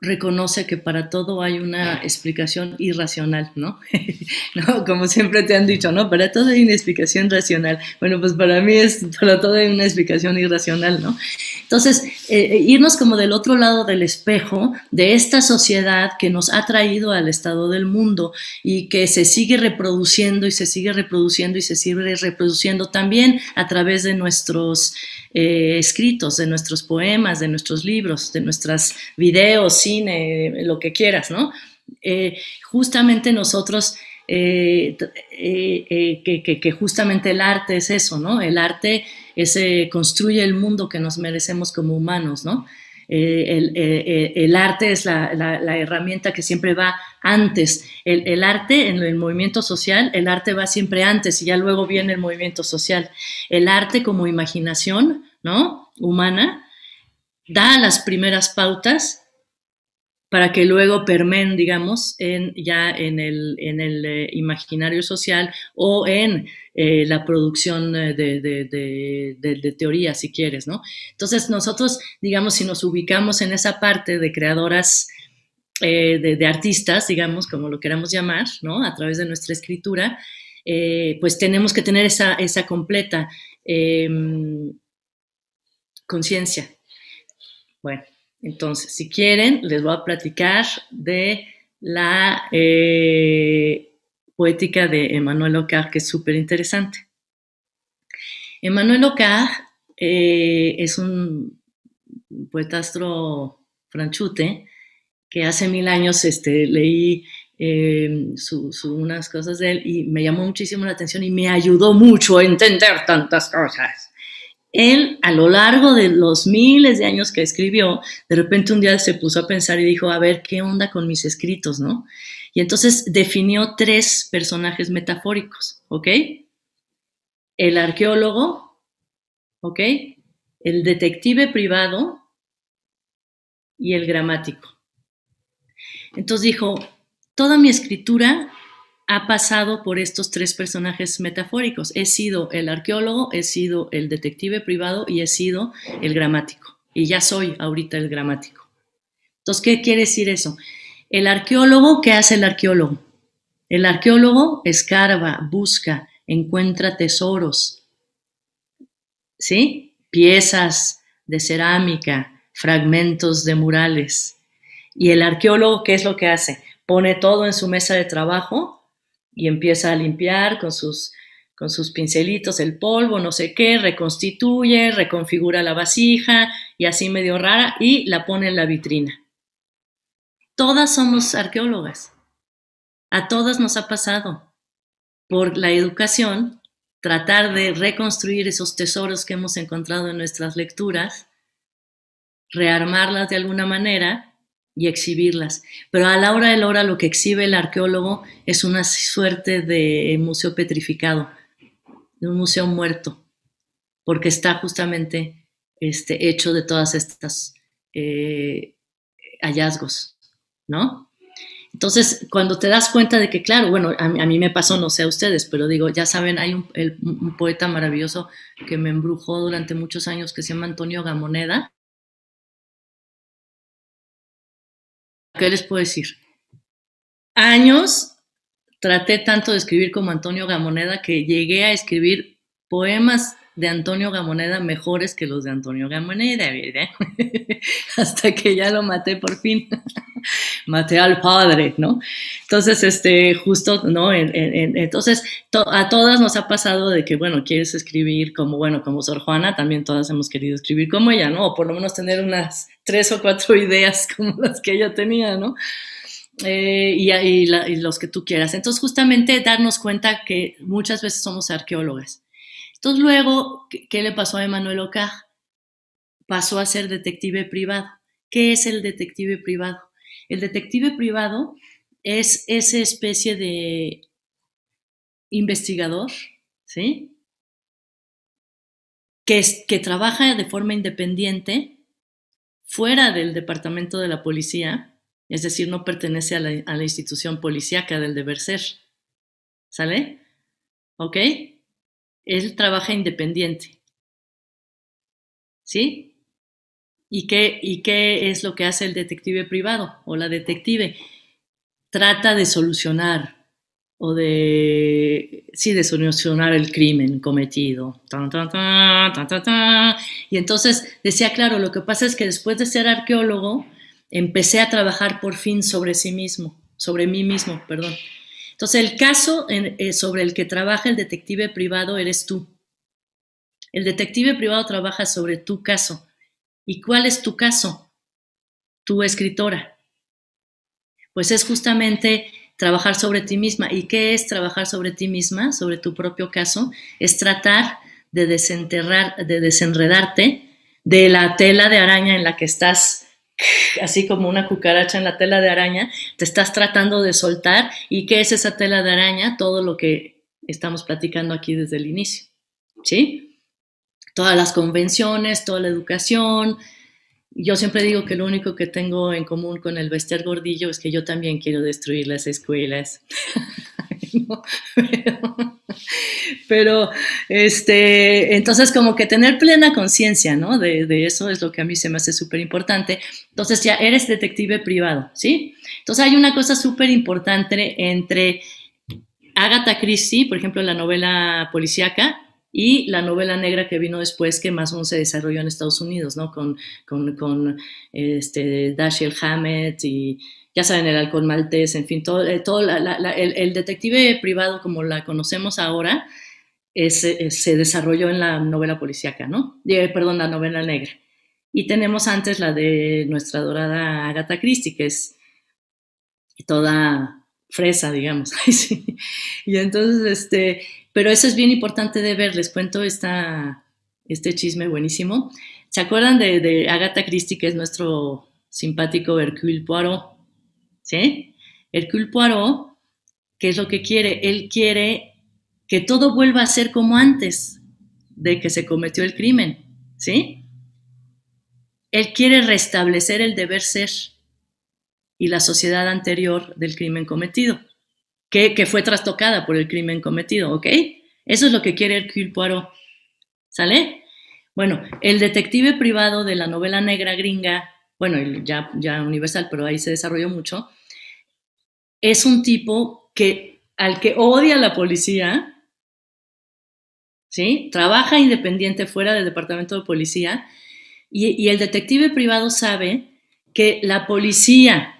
reconoce que para todo hay una explicación irracional, ¿no? ¿no? Como siempre te han dicho, ¿no? Para todo hay una explicación racional. Bueno, pues para mí es, para todo hay una explicación irracional, ¿no? Entonces, eh, eh, irnos como del otro lado del espejo de esta sociedad que nos ha traído al estado del mundo y que se sigue reproduciendo y se sigue reproduciendo y se sigue reproduciendo también a través de nuestros eh, escritos, de nuestros poemas, de nuestros libros, de nuestros videos, cine, lo que quieras, ¿no? Eh, justamente nosotros, eh, que, justamente el arte es eso, ¿no? El arte construye el mundo que nos merecemos como humanos, ¿no? El, arte es la, herramienta que siempre va antes. El, arte en el movimiento social, el arte va siempre antes y ya luego viene el movimiento social. El arte como imaginación ¿no? Humana, da las primeras pautas para que luego permen, digamos, en, ya en el, en el eh, imaginario social o en eh, la producción de, de, teoría, si quieres, ¿no? Entonces, nosotros, digamos, si nos ubicamos en esa parte de creadoras, eh, de, artistas, digamos, como lo queramos llamar, ¿no? A través de nuestra escritura, pues tenemos que tener esa, esa completa em, conciencia. Bueno, entonces, si quieren, les voy a platicar de la eh, poética de Emmanuel Ocar, que es súper interesante. Emmanuel Ocar eh, es un poetastro franchute que hace mil años este, leí eh, unas cosas de él y me llamó muchísimo la atención y me ayudó mucho a entender tantas cosas él a lo largo de los miles de años que escribió, de repente un día se puso a pensar y dijo, a ver, ¿qué onda con mis escritos, no? Y entonces definió tres personajes metafóricos, ¿ok? El arqueólogo, ¿ok? El detective privado y el gramático. Entonces dijo, toda mi escritura ha pasado por estos tres personajes metafóricos. He sido el arqueólogo, he sido el detective privado y he sido el gramático. Y ya soy ahorita el gramático. Entonces, ¿qué quiere decir eso? El arqueólogo, ¿qué hace el arqueólogo? El arqueólogo escarba, busca, encuentra tesoros, ¿sí? Piezas de cerámica, fragmentos de murales. Y el arqueólogo, ¿qué es lo que hace? Pone todo en su mesa de trabajo y empieza a limpiar con sus, con sus pincelitos el polvo, no sé qué, reconstituye, reconfigura la vasija y así medio rara y la pone en la vitrina. Todas somos arqueólogas. A todas nos ha pasado por la educación tratar de reconstruir esos tesoros que hemos encontrado en nuestras lecturas, rearmarlas de alguna manera y exhibirlas. Pero a la hora de la hora lo que exhibe el arqueólogo es una suerte de museo petrificado, de un museo muerto, porque está justamente este, hecho de todas estas eh, hallazgos, ¿no? Entonces, cuando te das cuenta de que, claro, bueno, a, mí me pasó, no sé a ustedes, pero digo, ya saben, hay un, poeta maravilloso que me embrujó durante muchos años que se llama Antonio Gamoneda. ¿Qué les puedo decir? Años traté tanto de escribir como Antonio Gamoneda que llegué a escribir poemas de Antonio Gamoneda mejores que los de Antonio Gamoneda. Hasta que ya lo maté por fin. maté al padre, ¿no? Entonces, este, justo, ¿no? entonces, a todas nos ha pasado de que, bueno, quieres escribir como, bueno, como Sor Juana, también todas hemos querido escribir como ella, ¿no? O por lo menos tener unas tres o cuatro ideas como las que ella tenía, ¿no? Eh, y, y, los que tú quieras. Entonces, justamente darnos cuenta que muchas veces somos arqueólogas entonces luego, ¿qué, le pasó a Emanuel Ocaj? Pasó a ser detective privado. ¿Qué es el detective privado? El detective privado es esa especie de investigador, ¿sí? Que trabaja de forma independiente fuera del departamento de la policía, es decir, no pertenece a la, institución policíaca del deber ser. ¿Sale? ¿Ok? él trabaja independiente. ¿Sí? ¿Y qué, ¿Y qué es lo que hace el detective privado o la detective? Trata de solucionar o de, sí, de solucionar el crimen cometido. y entonces decía, claro, lo que pasa es que después de ser arqueólogo, empecé a trabajar por fin sobre sí mismo, sobre mí mismo, perdón. Entonces, el caso eh, sobre el que trabaja el detective privado eres tú. El detective privado trabaja sobre tu caso. ¿Y cuál es tu caso? Tu escritora. Pues es justamente trabajar sobre ti misma. ¿Y qué es trabajar sobre ti misma, sobre tu propio caso? Es tratar de desenterrar, de desenredarte de la tela de araña en la que estás así como una cucaracha en la tela de araña, te estás tratando de soltar. ¿Y qué es esa tela de araña? Todo lo que estamos platicando aquí desde el inicio. ¿Sí? Todas las convenciones, toda la educación. Yo siempre digo que lo único que tengo en común con el Bester Gordillo es que yo también quiero destruir las escuelas. pero, este, entonces como que tener plena conciencia, ¿no? De, eso es lo que a mí se me hace súper importante. Entonces ya eres detective privado, ¿sí? Entonces hay una cosa súper importante entre Agatha Christie, por ejemplo, la novela policíaca, y la novela negra que vino después, que más o menos se desarrolló en Estados Unidos, ¿no? Con, con, con este, Dashiell Hammett y ya saben, el alcohol maltés, en fin, todo, eh, todo el, detective privado como la conocemos ahora se desarrolló en la novela policíaca, ¿no? Eh, perdón, la novela negra. Y tenemos antes la de nuestra dorada Agatha Christie, que es toda fresa, digamos. y entonces, este, pero eso es bien importante de ver, les cuento esta, este chisme buenísimo. ¿Se acuerdan de, de Agatha Christie, que es nuestro simpático Hercule Poirot? ¿sí? Hercule Poirot, ¿qué es lo que quiere? Él quiere que todo vuelva a ser como antes de que se cometió el crimen, ¿sí? Él quiere restablecer el deber ser y la sociedad anterior del crimen cometido, que, fue trastocada por el crimen cometido, ¿ok? Eso es lo que quiere Hercule Poirot, ¿sale? Bueno, el detective privado de la novela negra gringa, bueno, ya, ya universal, pero ahí se desarrolló mucho, es un tipo que al que odia la policía, ¿sí? Trabaja independiente fuera del departamento de policía y, el detective privado sabe que la policía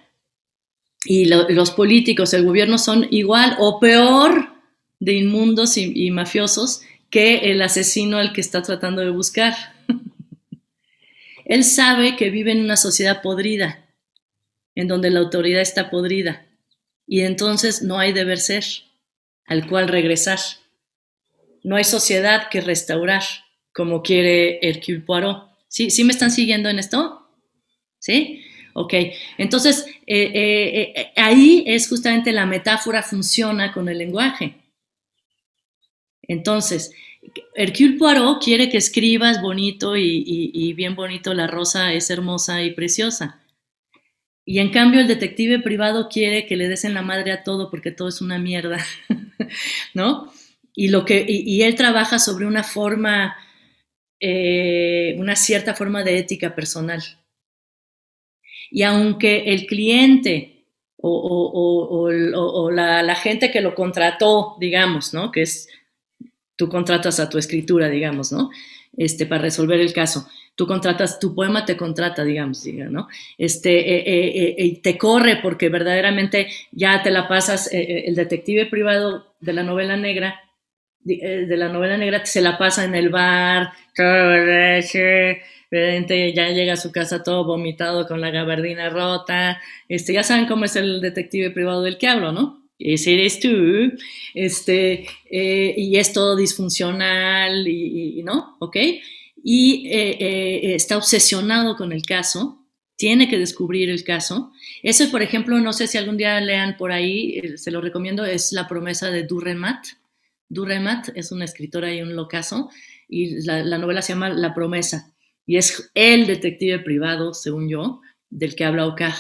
y los políticos, el gobierno son igual o peor de inmundos y, mafiosos que el asesino al que está tratando de buscar. Él sabe que vive en una sociedad podrida, en donde la autoridad está podrida, y entonces no hay deber ser al cual regresar. No hay sociedad que restaurar, como quiere Hercule Poirot. ¿Sí, ¿Sí me están siguiendo en esto? ¿Sí? Ok, entonces eh, eh, eh, ahí es justamente la metáfora funciona con el lenguaje. Entonces, Hercule Poirot quiere que escribas bonito y, bien bonito, la rosa es hermosa y preciosa. Y en cambio el detective privado quiere que le des en la madre a todo porque todo es una mierda, ¿no? Y, lo que, y, él trabaja sobre una forma, una cierta forma de ética personal. Y aunque el cliente o, la, gente que lo contrató, digamos, ¿no? Que es, tú contratas a tu escritura, digamos, ¿no? Este, para resolver el caso. Tú contratas, tu poema te contrata, digamos, ¿no? Este, eh, eh, eh, te corre porque verdaderamente ya te la pasas, el detective privado de la novela negra, de la novela negra se la pasa en el bar, ya llega a su casa todo vomitado con la gabardina rota, este, ya saben cómo es el detective privado del que hablo, ¿no? Ese eres tú, este, eh, y es todo disfuncional, y, ¿no? ¿Ok? Y eh, eh, está obsesionado con el caso, tiene que descubrir el caso. Eso, por ejemplo, no sé si algún día lean por ahí, se lo recomiendo, es La promesa de Durremat. Durremat es una escritora y un locazo, y la, la novela se llama La promesa y es el detective privado, según yo, del que habla Okaj,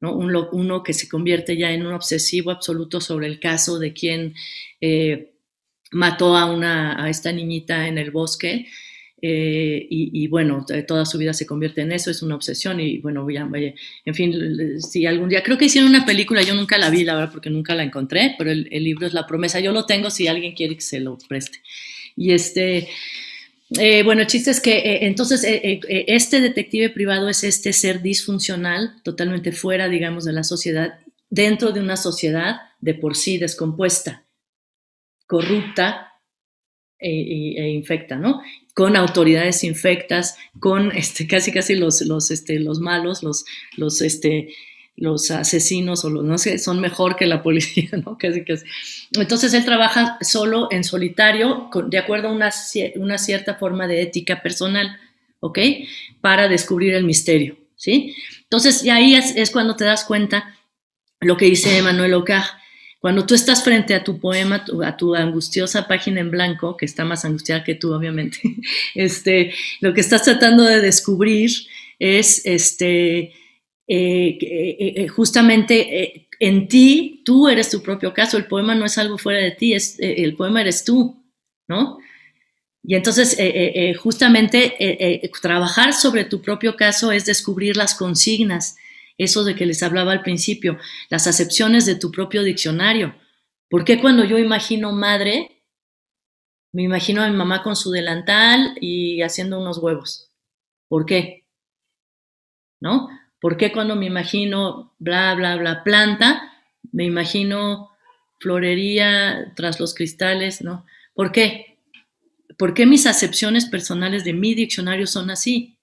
¿no? uno que se convierte ya en un obsesivo absoluto sobre el caso de quien eh, mató a, una, a esta niñita en el bosque. Eh, y, bueno, toda su vida se convierte en eso, es una obsesión y bueno, ya, en fin, si algún día, creo que hicieron una película, yo nunca la vi, la verdad, porque nunca la encontré, pero el, el libro es La promesa, yo lo tengo si alguien quiere que se lo preste. Y este, eh, bueno, el chiste es que eh, entonces eh, este detective privado es este ser disfuncional, totalmente fuera, digamos, de la sociedad, dentro de una sociedad de por sí descompuesta, corrupta e, infecta, ¿no? Con autoridades infectas, con este, casi casi los, los, este, los malos, los, los, este, los asesinos o los, no sé, son mejor que la policía. Entonces él trabaja solo en solitario, de acuerdo a una, una, cierta forma de ética personal, ¿ok? Para descubrir el misterio, ¿sí? Entonces, y ahí es, cuando te das cuenta lo que dice Manuel Ocaj. Cuando tú estás frente a tu poema, a tu angustiosa página en blanco, que está más angustiada que tú, obviamente, este, lo que estás tratando de descubrir es este, eh, eh, eh, justamente en ti, tú eres tu propio caso, el poema no es algo fuera de ti, es, el poema eres tú, ¿no? Y entonces, justamente, trabajar sobre tu propio caso es descubrir las consignas, eso de que les hablaba al principio, las acepciones de tu propio diccionario. ¿Por qué cuando yo imagino madre, me imagino a mi mamá con su delantal y haciendo unos huevos? ¿Por qué? ¿No? ¿Por qué cuando me imagino bla, bla, bla, planta, me imagino florería tras los cristales, ¿no? ¿Por qué? ¿Por qué mis acepciones personales de mi diccionario son así?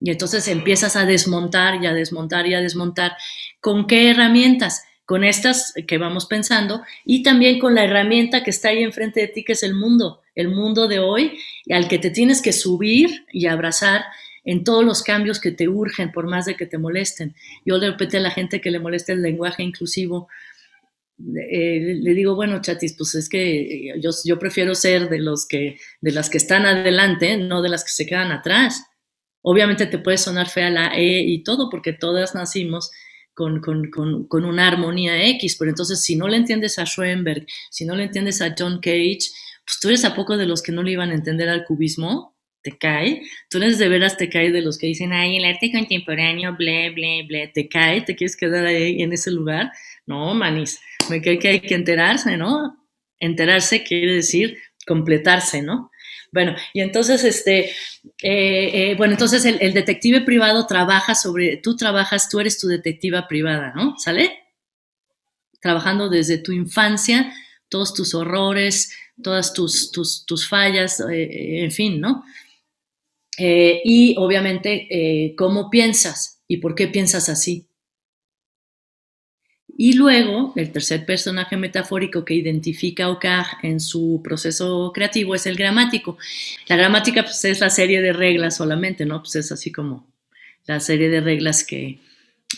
Y entonces empiezas a desmontar y a desmontar y a desmontar. ¿Con qué herramientas? Con estas que vamos pensando y también con la herramienta que está ahí enfrente de ti, que es el mundo, el mundo de hoy, al que te tienes que subir y abrazar en todos los cambios que te urgen, por más de que te molesten. Yo de repente a la gente que le molesta el lenguaje inclusivo, eh, le digo, bueno, chatis, pues es que yo, yo, prefiero ser de, los que, de las que están adelante, no de las que se quedan atrás. Obviamente te puede sonar fea la E y todo, porque todas nacimos con, con, con, con, una armonía X, pero entonces si no le entiendes a Schoenberg, si no le entiendes a John Cage, pues tú eres a poco de los que no le iban a entender al cubismo, te cae, tú eres de veras te cae de los que dicen, ay, el arte contemporáneo, ble, ble, ble, te cae, te quieres quedar ahí en ese lugar. No, manis, me cae que hay que enterarse, ¿no? Enterarse quiere decir completarse, ¿no? Bueno, y entonces, este, eh, eh, bueno, entonces el, detective privado trabaja sobre, tú trabajas, tú eres tu detectiva privada, ¿no? ¿Sale? Trabajando desde tu infancia, todos tus horrores, todas tus, tus, tus fallas, eh, en fin, ¿no? Y obviamente, cómo piensas y por qué piensas así. Y luego, el tercer personaje metafórico que identifica a Okar en su proceso creativo es el gramático. La gramática pues, es la serie de reglas solamente, ¿no? Pues es así como la serie de reglas que,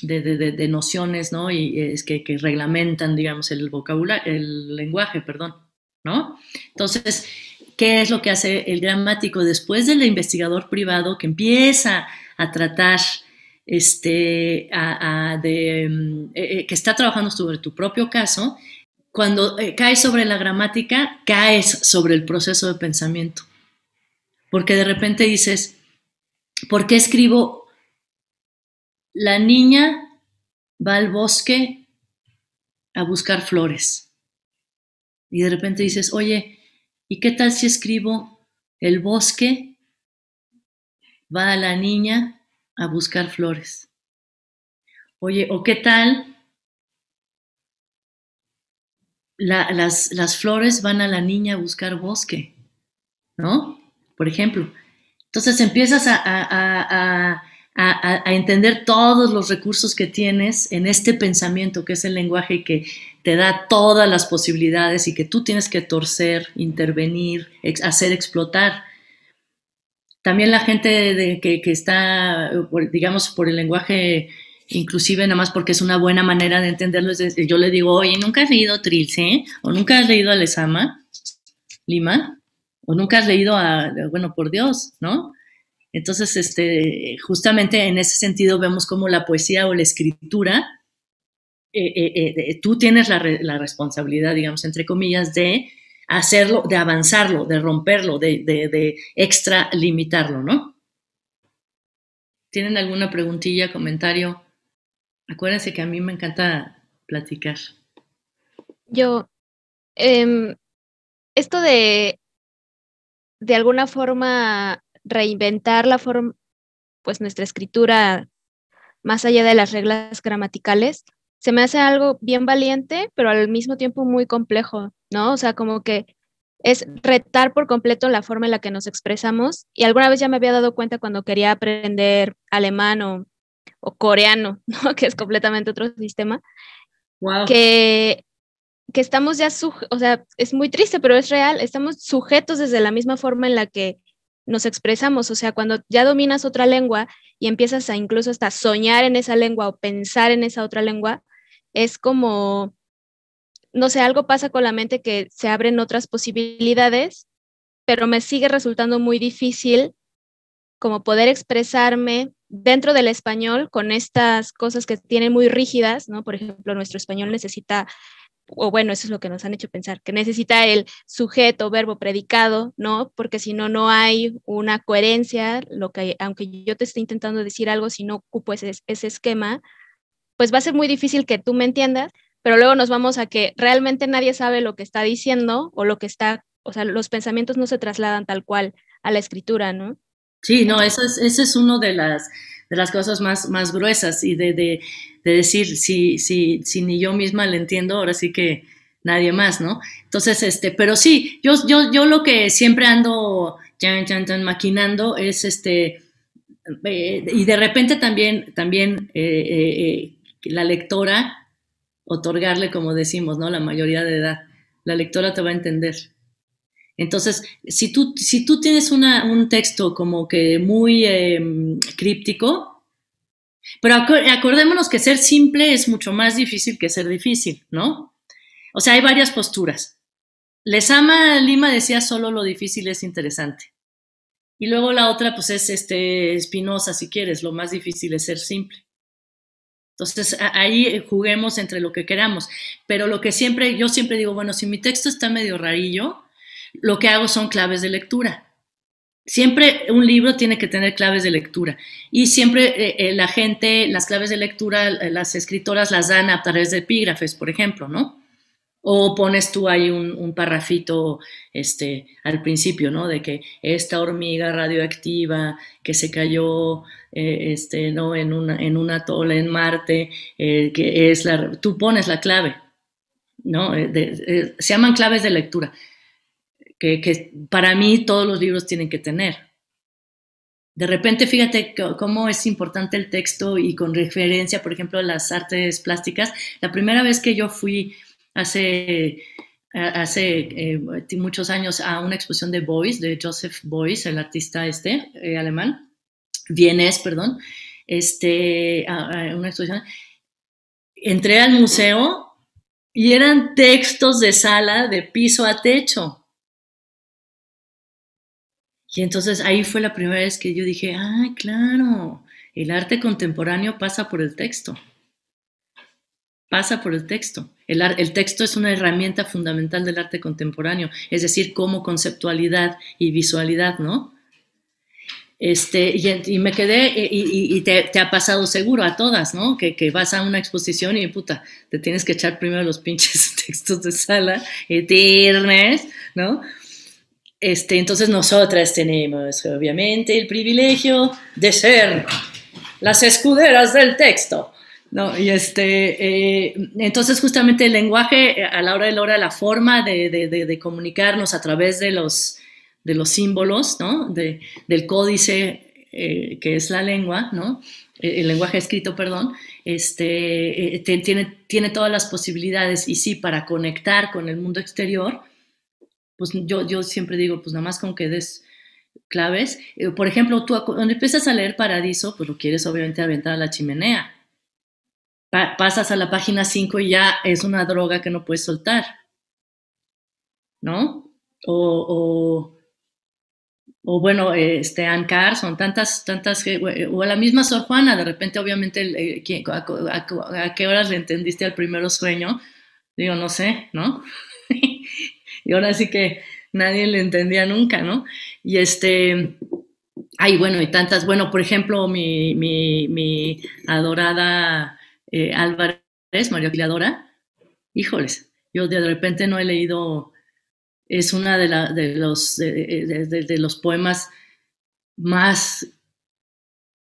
de, de, de, nociones, ¿no? Y es que, que, reglamentan, digamos, el vocabulario, el lenguaje, perdón, ¿no? Entonces, ¿qué es lo que hace el gramático después del investigador privado que empieza a tratar este, de, mm, eh, eh, que está trabajando sobre tu propio caso, cuando eh, caes sobre la gramática, caes sobre el proceso de pensamiento. Porque de repente dices, ¿por qué escribo? La niña va al bosque a buscar flores. Y de repente dices, oye, ¿y qué tal si escribo el bosque va a la niña a buscar flores. Oye, ¿o qué tal? las, flores van a la niña a buscar bosque, ¿no? Por ejemplo. Entonces empiezas a, entender todos los recursos que tienes en este pensamiento que es el lenguaje que te da todas las posibilidades y que tú tienes que torcer, intervenir, hacer explotar. También la gente de, que, está, digamos, por el lenguaje inclusive nada más porque es una buena manera de entenderlo. Es yo le digo, oye, ¿nunca has leído Trilce? ¿O nunca has leído a Lesama? Lima? ¿O nunca has leído a, bueno, por Dios, ¿no? Entonces, este, justamente en ese sentido vemos como la poesía o la escritura, eh, eh, eh, tú tienes la, la responsabilidad, digamos, entre comillas, de hacerlo, de avanzarlo, de romperlo, de, de, de extra limitarlo, ¿no? ¿Tienen alguna preguntilla, comentario? Acuérdense que a mí me encanta platicar. Yo, eh, esto de, de alguna forma, reinventar la forma, pues nuestra escritura más allá de las reglas gramaticales, se me hace algo bien valiente, pero al mismo tiempo muy complejo, ¿no? O sea, como que es retar por completo la forma en la que nos expresamos. Y alguna vez ya me había dado cuenta cuando quería aprender alemán o, coreano, ¿no? que es completamente otro sistema, que, que estamos ya, o sea, es muy triste, pero es real, estamos sujetos desde la misma forma en la que nos expresamos, o sea, cuando ya dominas otra lengua y empiezas a incluso hasta soñar en esa lengua o pensar en esa otra lengua, es como, no sé, algo pasa con la mente que se abren otras posibilidades, pero me sigue resultando muy difícil como poder expresarme dentro del español con estas cosas que tienen muy rígidas, ¿no? Por ejemplo, nuestro español necesita, o bueno, eso es lo que nos han hecho pensar, que necesita el sujeto, verbo, predicado, ¿no? Porque si no, no hay una coherencia, lo que, aunque yo te esté intentando decir algo, si no ocupo ese, ese esquema, pues va a ser muy difícil que tú me entiendas, pero luego nos vamos a que realmente nadie sabe lo que está diciendo o lo que está, o sea, los pensamientos no se trasladan tal cual a la escritura, ¿no? Sí, no, eso es, ese es uno de las, de las cosas más, más gruesas y de, de, de decir, si, si, si ni yo misma le entiendo, ahora sí que nadie más, ¿no? Entonces, este, pero sí, yo, yo, yo lo que siempre ando ya, ya, maquinando es este, eh, y de repente también, también eh, eh, la lectora, otorgarle, como decimos, ¿no? La mayoría de edad. La lectora te va a entender. Entonces, si tú, si tú tienes una, un texto como que muy eh, críptico, pero acordémonos que ser simple es mucho más difícil que ser difícil, ¿no? O sea, hay varias posturas. Lesama Lima decía solo lo difícil es interesante. Y luego la otra, pues es este Espinosa, si quieres, lo más difícil es ser simple. Entonces ahí juguemos entre lo que queramos. Pero lo que siempre, yo siempre digo, bueno, si mi texto está medio rarillo, lo que hago son claves de lectura. Siempre un libro tiene que tener claves de lectura y siempre eh, eh, la gente, las claves de lectura, las escritoras las dan a través de epígrafes, por ejemplo, ¿no? O pones tú ahí un, un parrafito este, al principio, ¿no? De que esta hormiga radioactiva que se cayó eh, este, ¿no? en, una, en una tola en Marte, eh, que es la... Tú pones la clave, ¿no? Eh, se llaman claves de lectura, que, que para mí todos los libros tienen que tener. De repente, fíjate cómo es importante el texto y con referencia, por ejemplo, a las artes plásticas. La primera vez que yo fui hace, hace eh, muchos años a una exposición de Beuys, de Joseph Beuys, el artista este, eh, alemán, vienes, perdón, este, a, una exposición. Entré al museo y eran textos de sala de piso a techo. Y entonces ahí fue la primera vez que yo dije, ah, claro, el arte contemporáneo pasa por el texto pasa por el texto. El, el, texto es una herramienta fundamental del arte contemporáneo, es decir, como conceptualidad y visualidad, ¿no? Este, y, me quedé, y, te, ha pasado seguro a todas, ¿no? Que, que, vas a una exposición y puta, te tienes que echar primero los pinches textos de sala, eternos, ¿no? Este, entonces nosotras tenemos, obviamente, el privilegio de ser las escuderas del texto. No, y este, eh, entonces justamente el lenguaje, eh, a la hora de la hora, la forma de, de, comunicarnos a través de los, de los símbolos, ¿no? del códice eh, que es la lengua, ¿no? El lenguaje escrito, perdón, este, tiene, tiene todas las posibilidades y sí, para conectar con el mundo exterior, pues yo, yo siempre digo, pues nada más con que des claves. por ejemplo, tú cuando empiezas a leer Paradiso, pues lo quieres obviamente aventar a la chimenea, pasas a la página 5 y ya es una droga que no puedes soltar. ¿No? O, o, bueno, este, Ancar, son tantas, tantas, o a la misma Sor Juana, de repente, obviamente, eh, a, qué horas le entendiste al primero sueño? Digo, no sé, ¿no? y ahora sí que nadie le entendía nunca, ¿no? Y este, ay, bueno, y tantas, bueno, por ejemplo, mi, mi, mi adorada eh, Álvarez, María Auxiliadora, híjoles, yo de repente no he leído, es una de, de los, de, los poemas más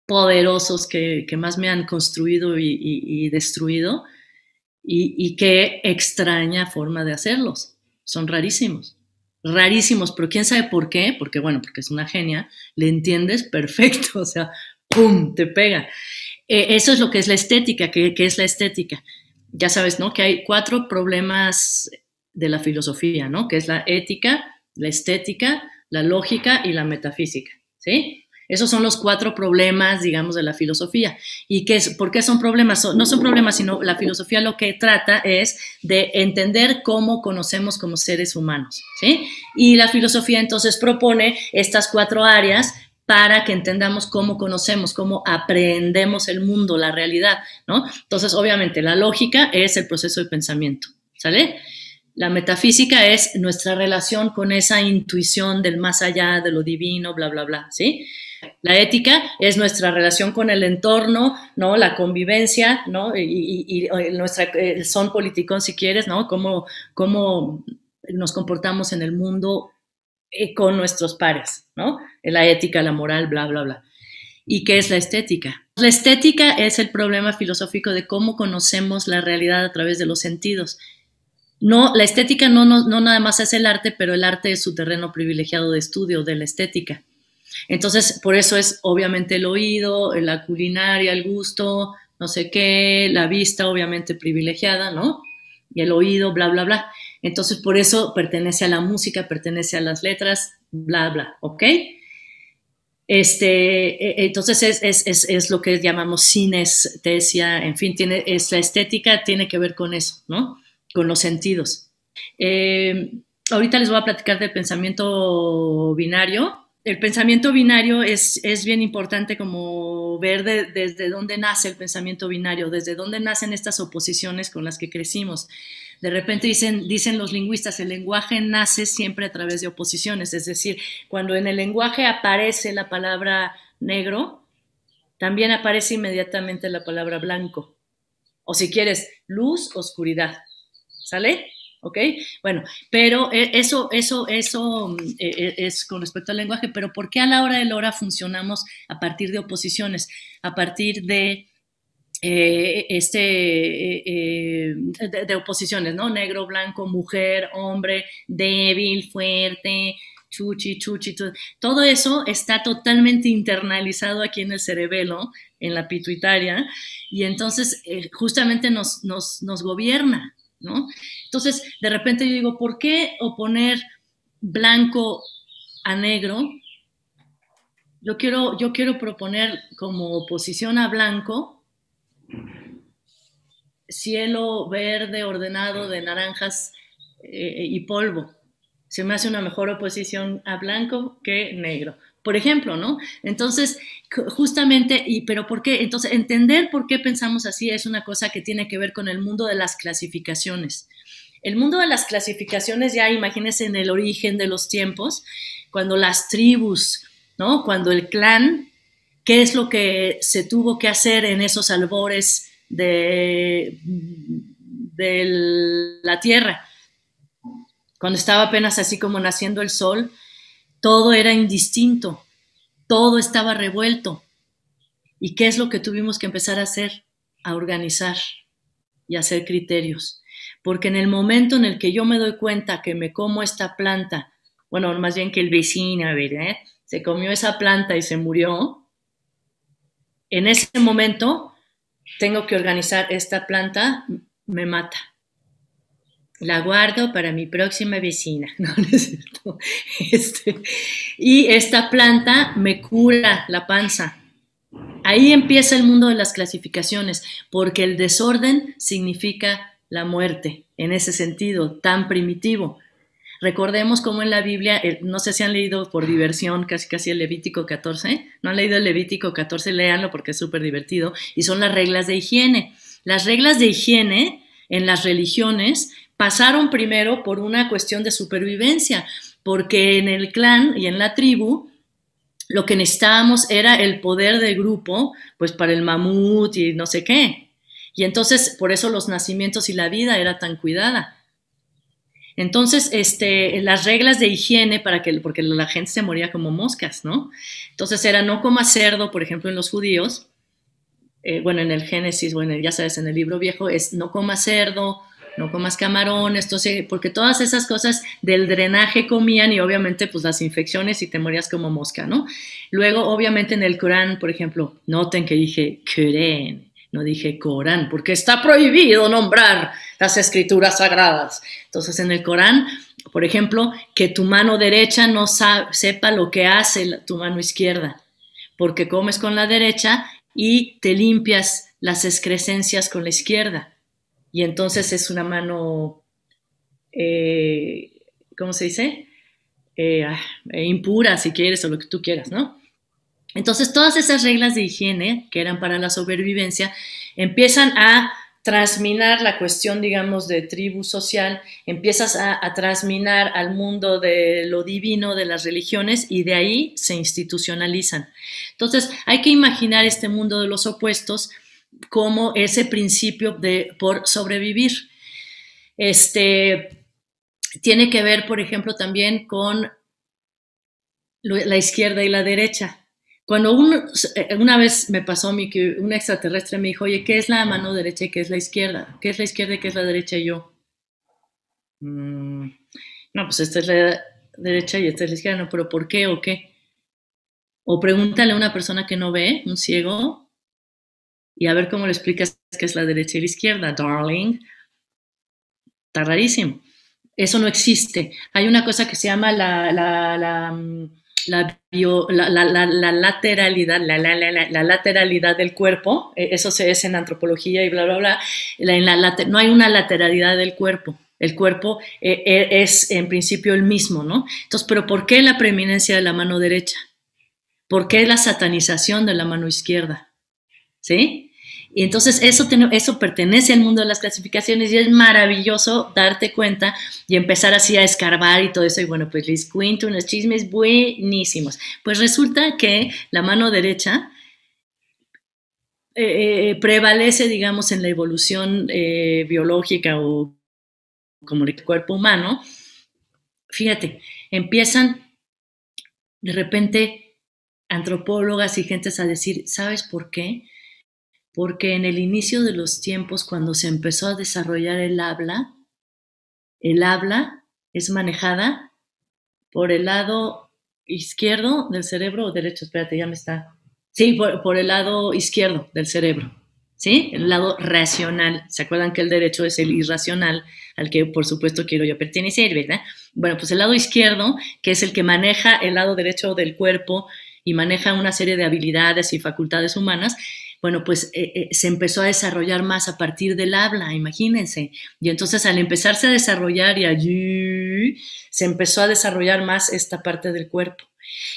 poderosos que, más me han construido y, destruido, y, y, qué extraña forma de hacerlos. Son rarísimos, rarísimos, pero quién sabe por qué, porque bueno, porque es una genia, le entiendes perfecto, o sea, ¡pum!, te pega. Eh, eso es lo que es la estética, que, es la estética. Ya sabes, ¿no? Que hay cuatro problemas de la filosofía, ¿no? Que es la ética, la estética, la lógica y la metafísica, ¿sí? Esos son los cuatro problemas, digamos, de la filosofía. ¿Y qué es, por qué son problemas? No son problemas, sino la filosofía lo que trata es de entender cómo conocemos como seres humanos, ¿sí? Y la filosofía entonces propone estas cuatro áreas para que entendamos cómo conocemos, cómo aprendemos el mundo, la realidad, ¿no? Entonces, obviamente, la lógica es el proceso de pensamiento, ¿sale? La metafísica es nuestra relación con esa intuición del más allá, de lo divino, bla, bla, bla, ¿sí? La ética es nuestra relación con el entorno, ¿no? La convivencia, ¿no? Y, nuestra, son politicón, si quieres, ¿no? Cómo, cómo nos comportamos en el mundo eh, con nuestros pares, ¿no? La ética, la moral, bla, bla, bla. ¿Y qué es la estética? La estética es el problema filosófico de cómo conocemos la realidad a través de los sentidos. No, la estética no, no, no nada más es el arte, pero el arte es su terreno privilegiado de estudio de la estética. Entonces, por eso es obviamente el oído, la culinaria, el gusto, no sé qué, la vista obviamente privilegiada, ¿no? Y el oído, bla, bla, bla. Entonces, por eso pertenece a la música, pertenece a las letras, bla, bla, ¿ok? Este, e, entonces es, lo que llamamos sinestesia, en fin, tiene, es la estética tiene que ver con eso, ¿no? Con los sentidos. Eh, ahorita les voy a platicar del pensamiento binario. El pensamiento binario es, es bien importante como ver desde dónde nace el pensamiento binario, desde dónde nacen estas oposiciones con las que crecimos. De repente dicen, dicen los lingüistas, el lenguaje nace siempre a través de oposiciones, es decir, cuando en el lenguaje aparece la palabra negro, también aparece inmediatamente la palabra blanco. O si quieres, luz, oscuridad. ¿Sale? ¿ok? Bueno, pero eh, eso, eso, eso mm, eh, eh, es con respecto al lenguaje, pero ¿por qué a la hora de la hora funcionamos a partir de oposiciones, a partir de... este de, oposiciones, ¿no? Negro, blanco, mujer, hombre, débil, fuerte, chuchi, chuchi, todo eso está totalmente internalizado aquí en el cerebelo, en la pituitaria, y entonces justamente nos, nos, nos gobierna, ¿no? Entonces, de repente yo digo, ¿por qué oponer blanco a negro? Yo quiero, yo quiero proponer como oposición a blanco cielo verde ordenado de naranjas eh, y polvo. Se me hace una mejor oposición a blanco que negro por ejemplo, ¿no? Entonces, justamente, y pero ¿por qué? Entonces, entender por qué pensamos así es una cosa que tiene que ver con el mundo de las clasificaciones. El mundo de las clasificaciones, ya imagínense en el origen de los tiempos, cuando las tribus, ¿no? Cuando el clan, ¿qué es lo que se tuvo que hacer en esos albores de, la tierra? Cuando estaba apenas así como naciendo el sol, todo era indistinto, todo estaba revuelto. ¿Y qué es lo que tuvimos que empezar a hacer? A organizar y hacer criterios. Porque en el momento en el que yo me doy cuenta que me como esta planta, bueno, más bien que el vecino, ¿verdad? Se comió esa planta y se murió, en ese momento tengo que organizar esta planta, me mata la guardo para mi próxima vecina, ¿no? es cierto? Este, y esta planta me cura la panza. Ahí empieza el mundo de las clasificaciones, porque el desorden significa la muerte, en ese sentido tan primitivo. Recordemos cómo en la Biblia, no sé si han leído por diversión casi casi el Levítico 14, no han leído el Levítico 14, léanlo porque es súper divertido, y son las reglas de higiene. Las reglas de higiene en las religiones pasaron primero por una cuestión de supervivencia, porque en el clan y en la tribu lo que necesitábamos era el poder del grupo, pues para el mamut y no sé qué. Y entonces, por eso los nacimientos y la vida era tan cuidada. Entonces, este, las reglas de higiene para que, porque la gente se moría como moscas, ¿no? Entonces era no coma cerdo, por ejemplo, en los judíos, eh, bueno, en el Génesis, bueno, ya sabes, en el libro viejo es no coma cerdo, no comas camarones, entonces, porque todas esas cosas del drenaje comían y obviamente pues las infecciones y te morías como mosca, ¿no? Luego, obviamente en el Corán, por ejemplo, noten que dije Corán, no dije Corán, porque está prohibido nombrar las escrituras sagradas. Entonces, en el Corán, por ejemplo, que tu mano derecha no sepa lo que hace tu mano izquierda, porque comes con la derecha y te limpias las excrescencias con la izquierda y entonces es una mano, eh, ¿cómo se dice? Eh, ah, impura, si quieres, o lo que tú quieras, ¿no? Entonces todas esas reglas de higiene que eran para la sobrevivencia empiezan a transminar la cuestión, digamos, de tribu social, empiezas a, a transminar al mundo de lo divino, de las religiones, y de ahí se institucionalizan. Entonces, hay que imaginar este mundo de los opuestos como ese principio de por sobrevivir. Este tiene que ver, por ejemplo, también con la izquierda y la derecha. Cuando eh, una vez me pasó a mí que un extraterrestre me dijo, oye, ¿qué es la mano derecha y qué es la izquierda? ¿Qué es la izquierda y qué es la derecha? Y yo, mm, no, pues esta es la derecha y esta es la izquierda, no, pero ¿por qué o qué? O pregúntale a una persona que no ve, un ciego, y a ver cómo le explicas qué es la derecha y la izquierda, darling. Está rarísimo. Eso no existe. Hay una cosa que se llama la, la, mm, la, lateralidad, la, lateralidad del cuerpo. E, eso se es en antropología y bla, bla, bla. En la, no hay una lateralidad del cuerpo. El cuerpo e, e, es en principio el mismo, ¿no? Entonces, ¿pero por qué la preeminencia de la mano derecha? ¿Por qué la satanización de la mano izquierda? ¿Sí? Y entonces eso, eso pertenece al mundo de las clasificaciones y es maravilloso darte cuenta y empezar así a escarbar y todo eso. Y bueno, pues les cuento unos chismes buenísimos. Pues resulta que la mano derecha eh, eh, prevalece, digamos, en la evolución eh, biológica o como el cuerpo humano, fíjate, empiezan de repente antropólogas y gentes a decir, ¿sabes por qué? Porque en el inicio de los tiempos, cuando se empezó a desarrollar el habla, el habla es manejada por el lado izquierdo del cerebro o derecho, espérate, ya me está. Sí, por, el lado izquierdo del cerebro, ¿sí? El lado racional. ¿Se acuerdan que el derecho es el irracional, al que por supuesto quiero yo pertenecer, ¿verdad? Bueno, pues el lado izquierdo, que es el que maneja el lado derecho del cuerpo y maneja una serie de habilidades y facultades humanas, bueno, pues eh, eh, se empezó a desarrollar más a partir del habla, imagínense. Y entonces al empezarse a desarrollar y allí se empezó a desarrollar más esta parte del cuerpo.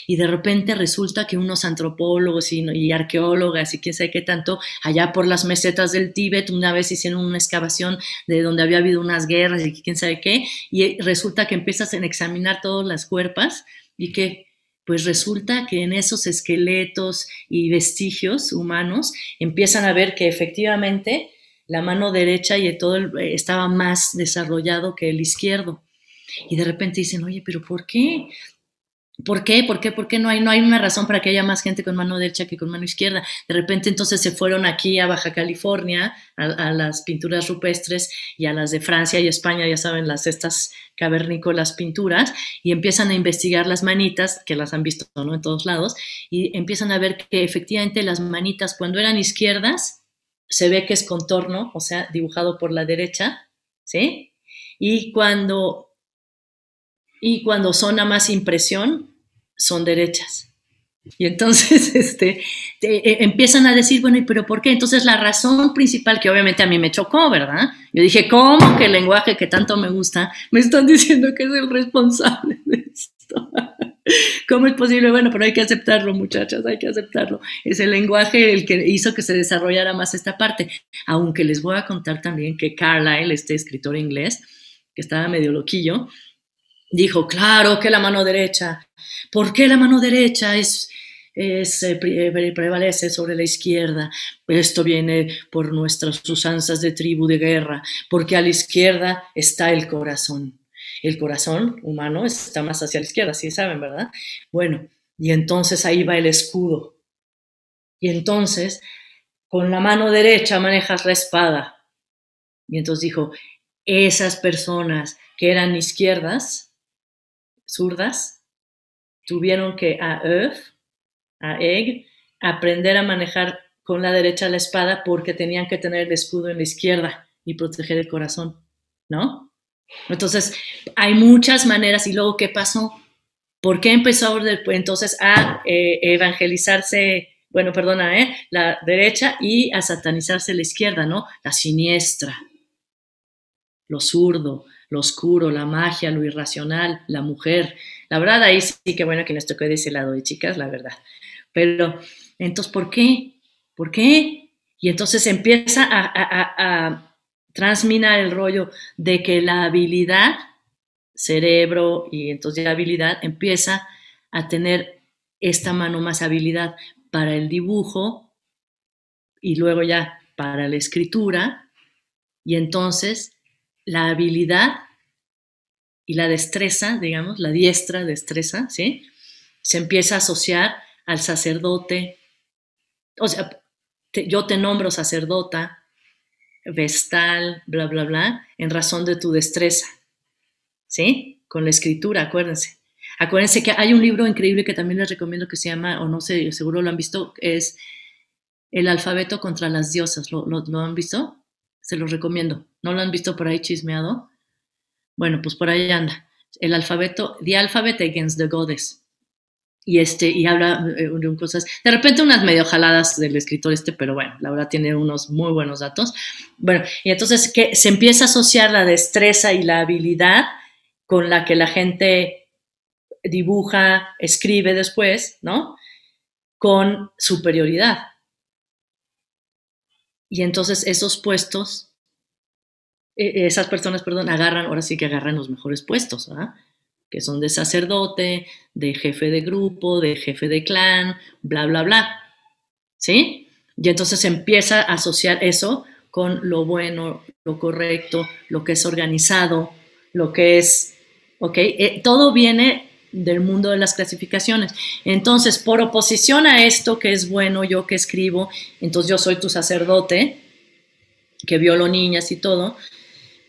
Y de repente resulta que unos antropólogos y, arqueólogas y quién sabe qué tanto, allá por las mesetas del Tíbet, una vez hicieron una excavación de donde había habido unas guerras y quién sabe qué, y resulta que empiezas a examinar todas las cuerpas y que pues resulta que en esos esqueletos y vestigios humanos empiezan a ver que efectivamente la mano derecha y todo estaba más desarrollado que el izquierdo. Y de repente dicen, oye, pero ¿por qué? ¿Por qué? ¿Por qué? ¿Por qué no hay, no hay una razón para que haya más gente con mano derecha que con mano izquierda? De repente entonces se fueron aquí a Baja California, a, las pinturas rupestres y a las de Francia y España, ya saben, las estas cavernícolas pinturas, y empiezan a investigar las manitas, que las han visto ¿no? en todos lados, y empiezan a ver que efectivamente las manitas cuando eran izquierdas, se ve que es contorno, o sea, dibujado por la derecha, ¿sí? Y cuando y cuando son a más impresión, son derechas. Y entonces este, eh, empiezan a decir, bueno, ¿y pero por qué? Entonces la razón principal que obviamente a mí me chocó, ¿verdad? Yo dije, ¿cómo que el lenguaje que tanto me gusta me están diciendo que es el responsable de esto? ¿Cómo es posible? Bueno, pero hay que aceptarlo, muchachas, hay que aceptarlo. Es el lenguaje el que hizo que se desarrollara más esta parte. Aunque les voy a contar también que Carlyle, este escritor inglés, que estaba medio loquillo, dijo, claro que la mano derecha. ¿Por qué la mano derecha es, es eh, eh, prevalece sobre la izquierda? Esto viene por nuestras usanzas de tribu de guerra, porque a la izquierda está el corazón. El corazón humano está más hacia la izquierda, sí saben, ¿verdad? Bueno, y entonces ahí va el escudo. Y entonces, con la mano derecha manejas la espada. Y entonces dijo, esas personas que eran izquierdas, zurdas tuvieron que a a Egg, aprender a manejar con la derecha la espada porque tenían que tener el escudo en la izquierda y proteger el corazón, ¿no? Entonces, hay muchas maneras. ¿Y luego qué pasó? ¿Por qué empezó entonces a eh, evangelizarse, bueno, perdona, ¿eh? la derecha y a satanizarse la izquierda, ¿no? La siniestra, lo zurdo, lo oscuro, la magia, lo irracional, la mujer. La verdad, ahí sí que bueno que nos tocó de ese lado de chicas, la verdad. Pero, entonces, ¿por qué? ¿Por qué? Y entonces empieza a, a transminar el rollo de que la habilidad, cerebro y entonces la habilidad, empieza a tener esta mano más habilidad para el dibujo y luego ya para la escritura. Y entonces la habilidad y la destreza, digamos, la diestra destreza, ¿sí? Se empieza a asociar al sacerdote. O sea, yo te nombro sacerdota, vestal, bla, bla, bla, en razón de tu destreza, ¿sí? Con la escritura, acuérdense. Acuérdense que hay un libro increíble que también les recomiendo que se llama, o no sé, seguro lo han visto, es El alfabeto contra las diosas. ¿Lo, lo han visto? Se los recomiendo. ¿No lo han visto por ahí chismeado? Bueno, pues por ahí anda. El alfabeto, The Alphabet Against the Goddess. Y, este, y habla eh, de cosas, de repente unas medio jaladas del escritor este, pero bueno, la verdad tiene unos muy buenos datos. Bueno, y entonces que se empieza a asociar la destreza y la habilidad con la que la gente dibuja, escribe después, ¿no? Con superioridad. Y entonces esos puestos, e, esas personas, perdón, agarran, ahora sí que agarran los mejores puestos, ¿verdad? que son de sacerdote, de jefe de grupo, de jefe de clan, bla, bla, bla. ¿Sí? Y entonces empieza a asociar eso con lo bueno, lo correcto, lo que es organizado, lo que es, ¿ok? Eh, todo viene del mundo de las clasificaciones. Entonces, por oposición a esto que es bueno, yo que escribo, entonces yo soy tu sacerdote, que violo niñas y todo,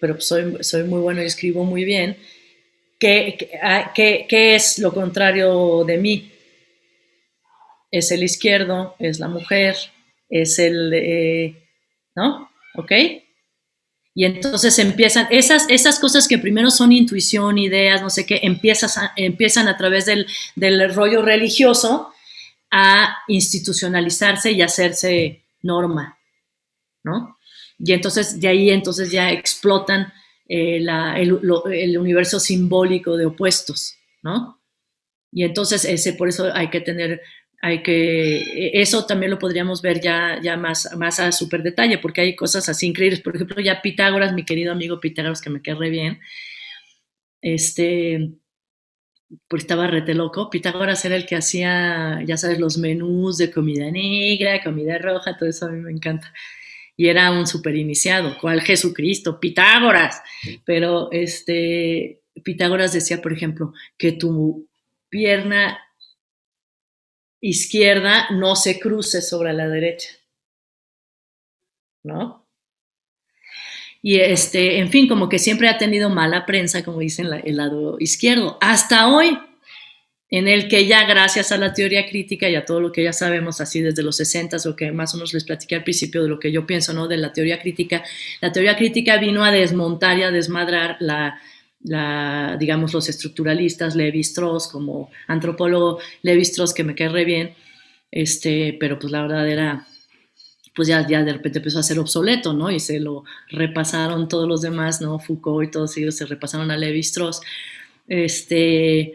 pero pues soy, muy bueno y escribo muy bien. ¿Qué, ah, qué es lo contrario de mí? Es el izquierdo, es la mujer, es el, eh, ¿no? ¿Ok? Y entonces empiezan, esas, esas cosas que primero son intuición, ideas, no sé qué, empiezas empiezan a través del, del rollo religioso a institucionalizarse y hacerse norma, ¿no? Y entonces de ahí entonces ya explotan eh, el, universo simbólico de opuestos, ¿no? Y entonces ese, por eso hay que tener, hay que, e, eso también lo podríamos ver ya, ya más, más a súper detalle, porque hay cosas así increíbles. Por ejemplo, ya Pitágoras, mi querido amigo Pitágoras, que me quedé re bien, este, pues estaba rete loco. Pitágoras era el que hacía, ya sabes, los menús de comida negra, comida roja, todo eso a mí me encanta y era un super iniciado, cual Jesucristo, Pitágoras. Pero este, Pitágoras decía, por ejemplo, que tu pierna izquierda no se cruce sobre la derecha. ¿No? Y este, en fin, como que siempre ha tenido mala prensa, como dicen, el lado izquierdo. Hasta hoy, en el que ya gracias a la teoría crítica y a todo lo que ya sabemos así desde los 60 o que más o menos les platiqué al principio de lo que yo pienso, ¿no? De la teoría crítica, la teoría crítica vino a desmontar y a desmadrar la, la digamos, los estructuralistas, Levi Strauss, como antropólogo Levi Strauss, que me cae re bien, este, pero pues la verdad era, pues ya, ya de repente empezó a ser obsoleto, ¿no? Y se lo repasaron todos los demás, ¿no? Foucault y todos ellos se repasaron a Levi Strauss. Este,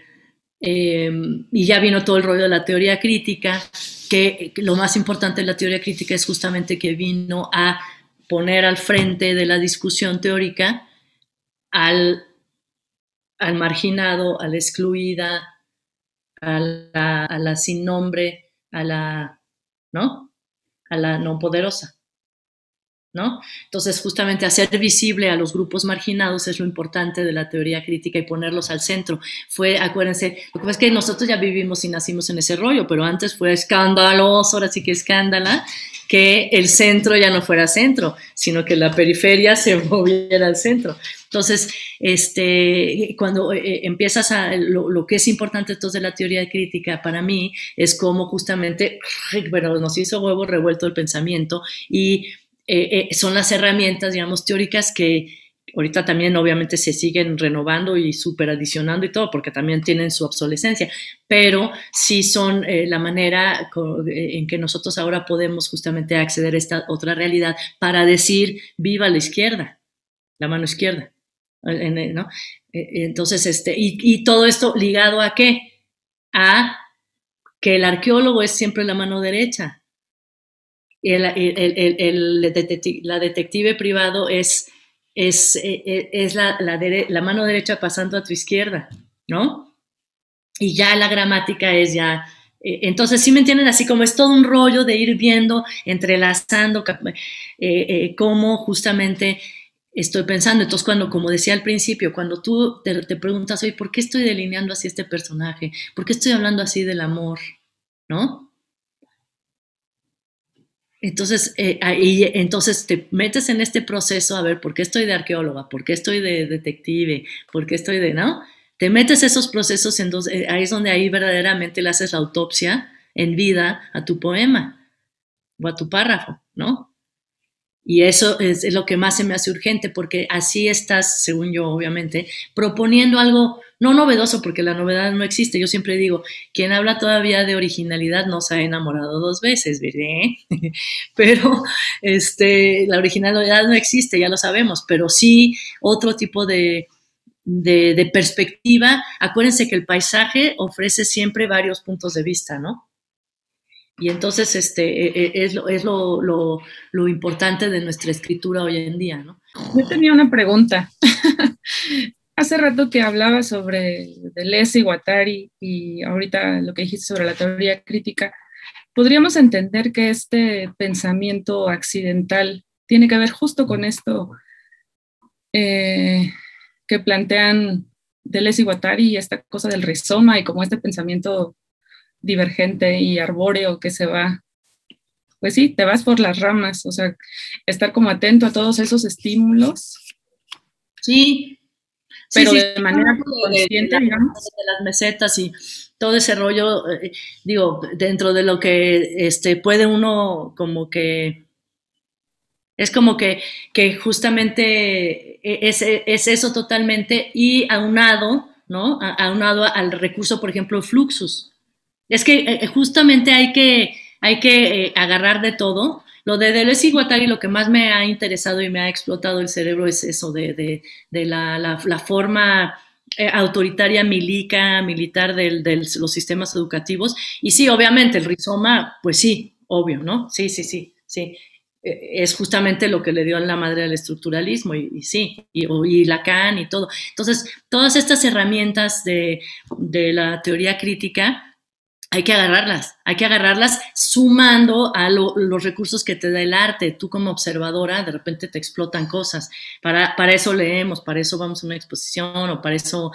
Em, y ya vino todo el rollo de la teoría crítica, que lo más importante de la teoría crítica es justamente que vino a poner al frente de la discusión teórica al, al marginado, a la excluida, a la, a la sin nombre, a la, ¿no? A la no poderosa. ¿no? Entonces, justamente hacer visible a los grupos marginados es lo importante de la teoría crítica y ponerlos al centro. Fue, acuérdense, lo que es que nosotros ya vivimos y nacimos en ese rollo, pero antes fue escandaloso, ahora sí que escándala, que el centro ya no fuera centro, sino que la periferia se moviera al centro. Entonces, este, cuando eh, eh, empiezas a, lo, que es importante entonces de la teoría crítica para mí es cómo justamente, bueno, nos hizo huevo revuelto el pensamiento y eh, son las herramientas, digamos, teóricas que ahorita también obviamente se siguen renovando y super adicionando y todo, porque también tienen su obsolescencia, pero sí son la manera en que nosotros ahora podemos justamente acceder a esta otra realidad para decir viva la izquierda, la mano izquierda. ¿No? Entonces, este, y, y todo esto ligado a qué? A que el arqueólogo es siempre la mano derecha, el, la detective privado es, es, e, e, es la, la, mano derecha pasando a tu izquierda, ¿no? Y ya la gramática es ya... E, entonces, sí me entienden, así como es todo un rollo de ir viendo, entrelazando eh, eh, cómo justamente estoy pensando. Entonces, cuando, como decía al principio, cuando tú te, preguntas, oye, ¿por qué estoy delineando así este personaje? ¿Por qué estoy hablando así del amor? ¿No? Entonces, eh, ahí, entonces te metes en este proceso a ver por qué estoy de arqueóloga, por qué estoy de detective, por qué estoy de, ¿no? Te metes esos procesos, entonces, eh, ahí es donde ahí verdaderamente le haces la autopsia en vida a tu poema o a tu párrafo, ¿no? Y eso es, lo que más se me hace urgente, porque así estás, según yo, obviamente, proponiendo algo no novedoso, porque la novedad no existe. Yo siempre digo, quien habla todavía de originalidad no se ha enamorado dos veces, ¿verdad? pero este, la originalidad no existe, ya lo sabemos, pero sí otro tipo de, de perspectiva. Acuérdense que el paisaje ofrece siempre varios puntos de vista, ¿no? Y entonces este, e, e, es, lo, es lo, lo, importante de nuestra escritura hoy en día, ¿no? Yo tenía una pregunta. Hace rato que hablaba sobre Deleuze y Guattari y ahorita lo que dijiste sobre la teoría crítica, ¿podríamos entender que este pensamiento accidental tiene que ver justo con esto eh, que plantean Deleuze y Guattari y esta cosa del rizoma y como este pensamiento divergente y arbóreo que se va, pues sí, te vas por las ramas, o sea, estar como atento a todos esos estímulos. Sí. Pero de manera consciente, digamos. De las mesetas y todo ese rollo, eh, digo, dentro de lo que este, puede uno como que... Es como que, que justamente e, es, es, eso totalmente y aunado, ¿no? Aunado al recurso, por ejemplo, Fluxus. Es que eh, justamente hay que, hay que eh, agarrar de todo. Lo de Deleuze y Guattari, lo que más me ha interesado y me ha explotado el cerebro es eso de, de, la, la, forma eh, autoritaria milica, militar de los sistemas educativos. Y sí, obviamente, el rizoma, pues sí, obvio, ¿no? Sí, sí, sí, sí. Eh, es justamente lo que le dio a la madre al estructuralismo, y, sí, y, y, Lacan y todo. Entonces, todas estas herramientas de, de la teoría crítica hay que agarrarlas, hay que agarrarlas sumando a los recursos que te da el arte. Tú como observadora, de repente te explotan cosas. Para, para eso leemos, para eso vamos a una exposición o para eso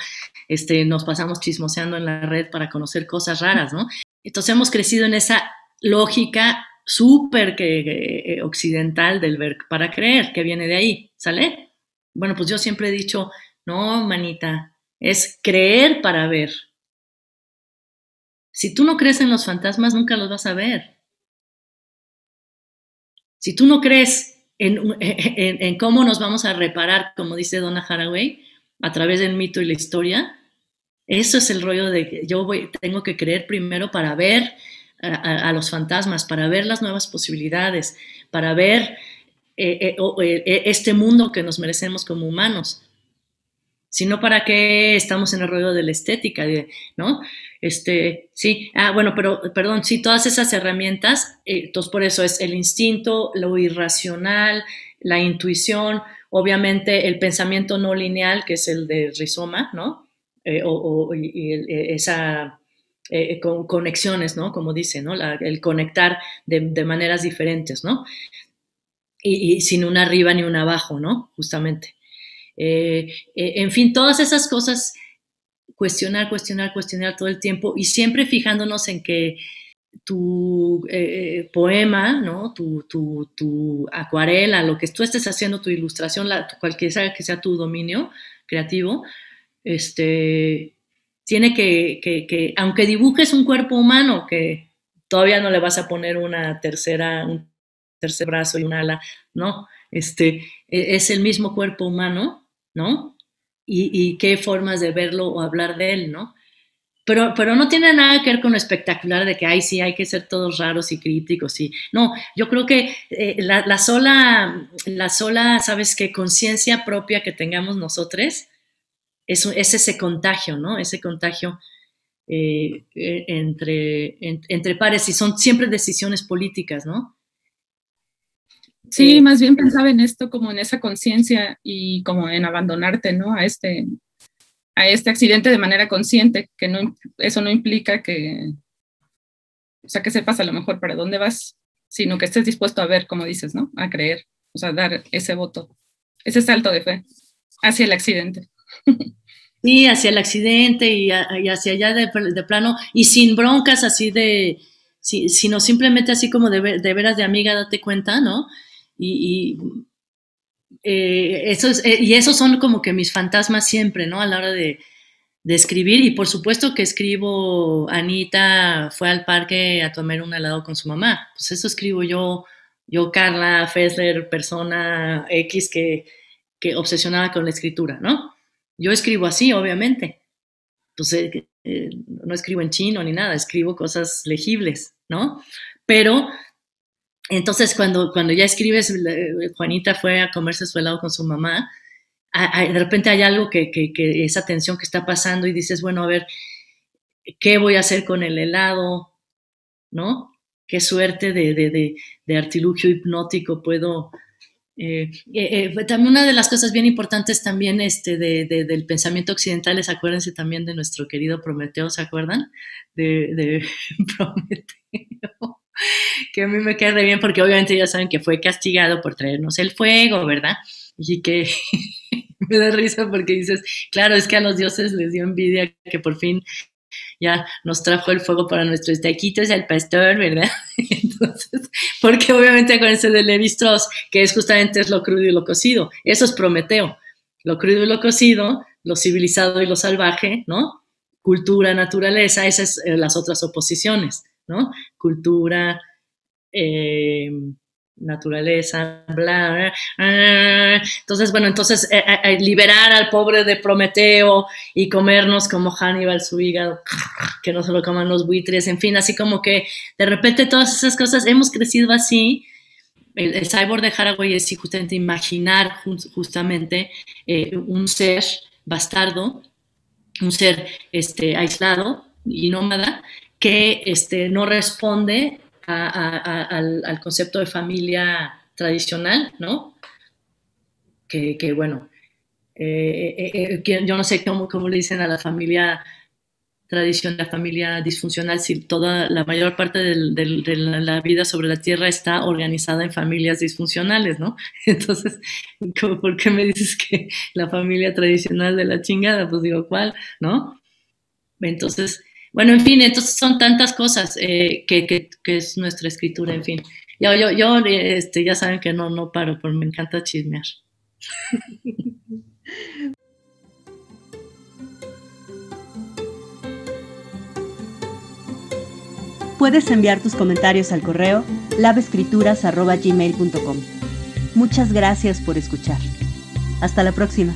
este, nos pasamos chismoseando en la red para conocer cosas raras, ¿no? Entonces hemos crecido en esa lógica súper que, occidental del ver para creer, que viene de ahí, ¿sale? Bueno, pues yo siempre he dicho, no, manita, es creer para ver. Si tú no crees en los fantasmas, nunca los vas a ver. Si tú no crees en, cómo nos vamos a reparar, como dice Donna Haraway, a través del mito y la historia, eso es el rollo de que yo tengo que creer primero para ver a, los fantasmas, para ver las nuevas posibilidades, para ver eh, eh, eh, este mundo que nos merecemos como humanos sino para qué estamos en el rollo de la estética, ¿no? Este, sí, ah, bueno, pero, perdón, sí, todas esas herramientas, eh, entonces por eso es el instinto, lo irracional, la intuición, obviamente el pensamiento no lineal, que es el de rizoma, ¿no? Eh, o, y, eh, esa con, conexiones, ¿no? Como dice, ¿no? el conectar de, de, maneras diferentes, ¿no? Y, y sin una arriba ni una abajo, ¿no? Justamente. En fin, todas esas cosas, cuestionar, cuestionar, cuestionar todo el tiempo y siempre fijándonos en que tu eh, poema, ¿no? Tu, tu, tu, acuarela, lo que tú estés haciendo, tu ilustración, la, cualquiera que sea tu dominio creativo, este, tiene que, que, que, aunque dibujes un cuerpo humano, que todavía no le vas a poner una tercera, un tercer brazo y un ala, no, este, e, es el mismo cuerpo humano, ¿no? Y, qué formas de verlo o hablar de él, ¿no? Pero, pero, no tiene nada que ver con lo espectacular de que, ay, sí, hay que ser todos raros y críticos. Y, no, yo creo que eh, la, sola, la sola, ¿sabes qué? Conciencia propia que tengamos nosotros es, es, ese contagio, ¿no? Ese contagio eh, e, entre, entre pares y son siempre decisiones políticas, ¿no? Sí, eh, más bien pensaba en esto como en esa conciencia y como en abandonarte, ¿no? A este, a este accidente de manera consciente, que no, eso no implica que, o sea, que sepas a lo mejor para dónde vas, sino que estés dispuesto a ver, como dices, ¿no? A creer, o sea, dar ese voto, ese salto de fe hacia el accidente. Sí, hacia el accidente y, hacia allá de, plano, y sin broncas así de, sino simplemente así como de, de veras de amiga, date cuenta, ¿no? Y, eh, eso eh, y esos son como que mis fantasmas siempre, ¿no? A la hora de, escribir. Y por supuesto que escribo, Anita fue al parque a tomar un helado con su mamá. Pues eso escribo yo, yo Carla Fessler, persona X que, que obsesionada con la escritura, ¿no? Yo escribo así, obviamente. Entonces, eh, no escribo en chino ni nada, escribo cosas legibles, ¿no? Pero entonces, cuando, cuando ya escribes, Juanita fue a comerse su helado con su mamá, de repente hay algo que, que, esa tensión que está pasando y dices, bueno, a ver, ¿qué voy a hacer con el helado? ¿No? Qué suerte de, de, de, artilugio hipnótico puedo... Eh, eh, eh, también una de las cosas bien importantes también este, del pensamiento occidental es, acuérdense también de nuestro querido Prometeo, ¿se acuerdan? De Prometeo que a mí me queda bien porque obviamente ya saben que fue castigado por traernos el fuego, ¿verdad? Y que me da risa porque dices, claro, es que a los dioses les dio envidia que por fin ya nos trajo el fuego para nuestros taquitos al pastor, ¿verdad? Entonces, porque obviamente ese de Levi Strauss, que es justamente es lo crudo y lo cocido, eso es Prometeo, lo crudo y lo cocido, lo civilizado y lo salvaje, ¿no? Cultura, naturaleza, esas son eh, las otras oposiciones, ¿no? Cultura, eh, naturaleza, bla, bla, Entonces, bueno, entonces eh, eh, liberar al pobre de Prometeo y comernos como Hannibal su hígado, que no se lo coman los buitres, en fin, así como que de repente todas esas cosas, hemos crecido así. El, cyborg de Haraway es justamente imaginar justamente un ser bastardo, un ser este, aislado y nómada que este, no responde al, concepto de familia tradicional, ¿no? Que, bueno, eh, eh, eh, yo no sé cómo, cómo, le dicen a la familia tradicional, la familia disfuncional, si toda la mayor parte de la vida sobre la Tierra está organizada en familias disfuncionales, ¿no? Entonces, ¿por qué me dices que la familia tradicional de la chingada? Pues digo, ¿cuál? ¿No? Entonces, bueno, en fin, entonces son tantas cosas eh, que, es nuestra escritura, en fin. Yo, yo, yo este, ya saben que no, no paro, pero me encanta chismear. Puedes enviar tus comentarios al correo lavescrituras.gmail.com. Muchas gracias por escuchar. Hasta la próxima.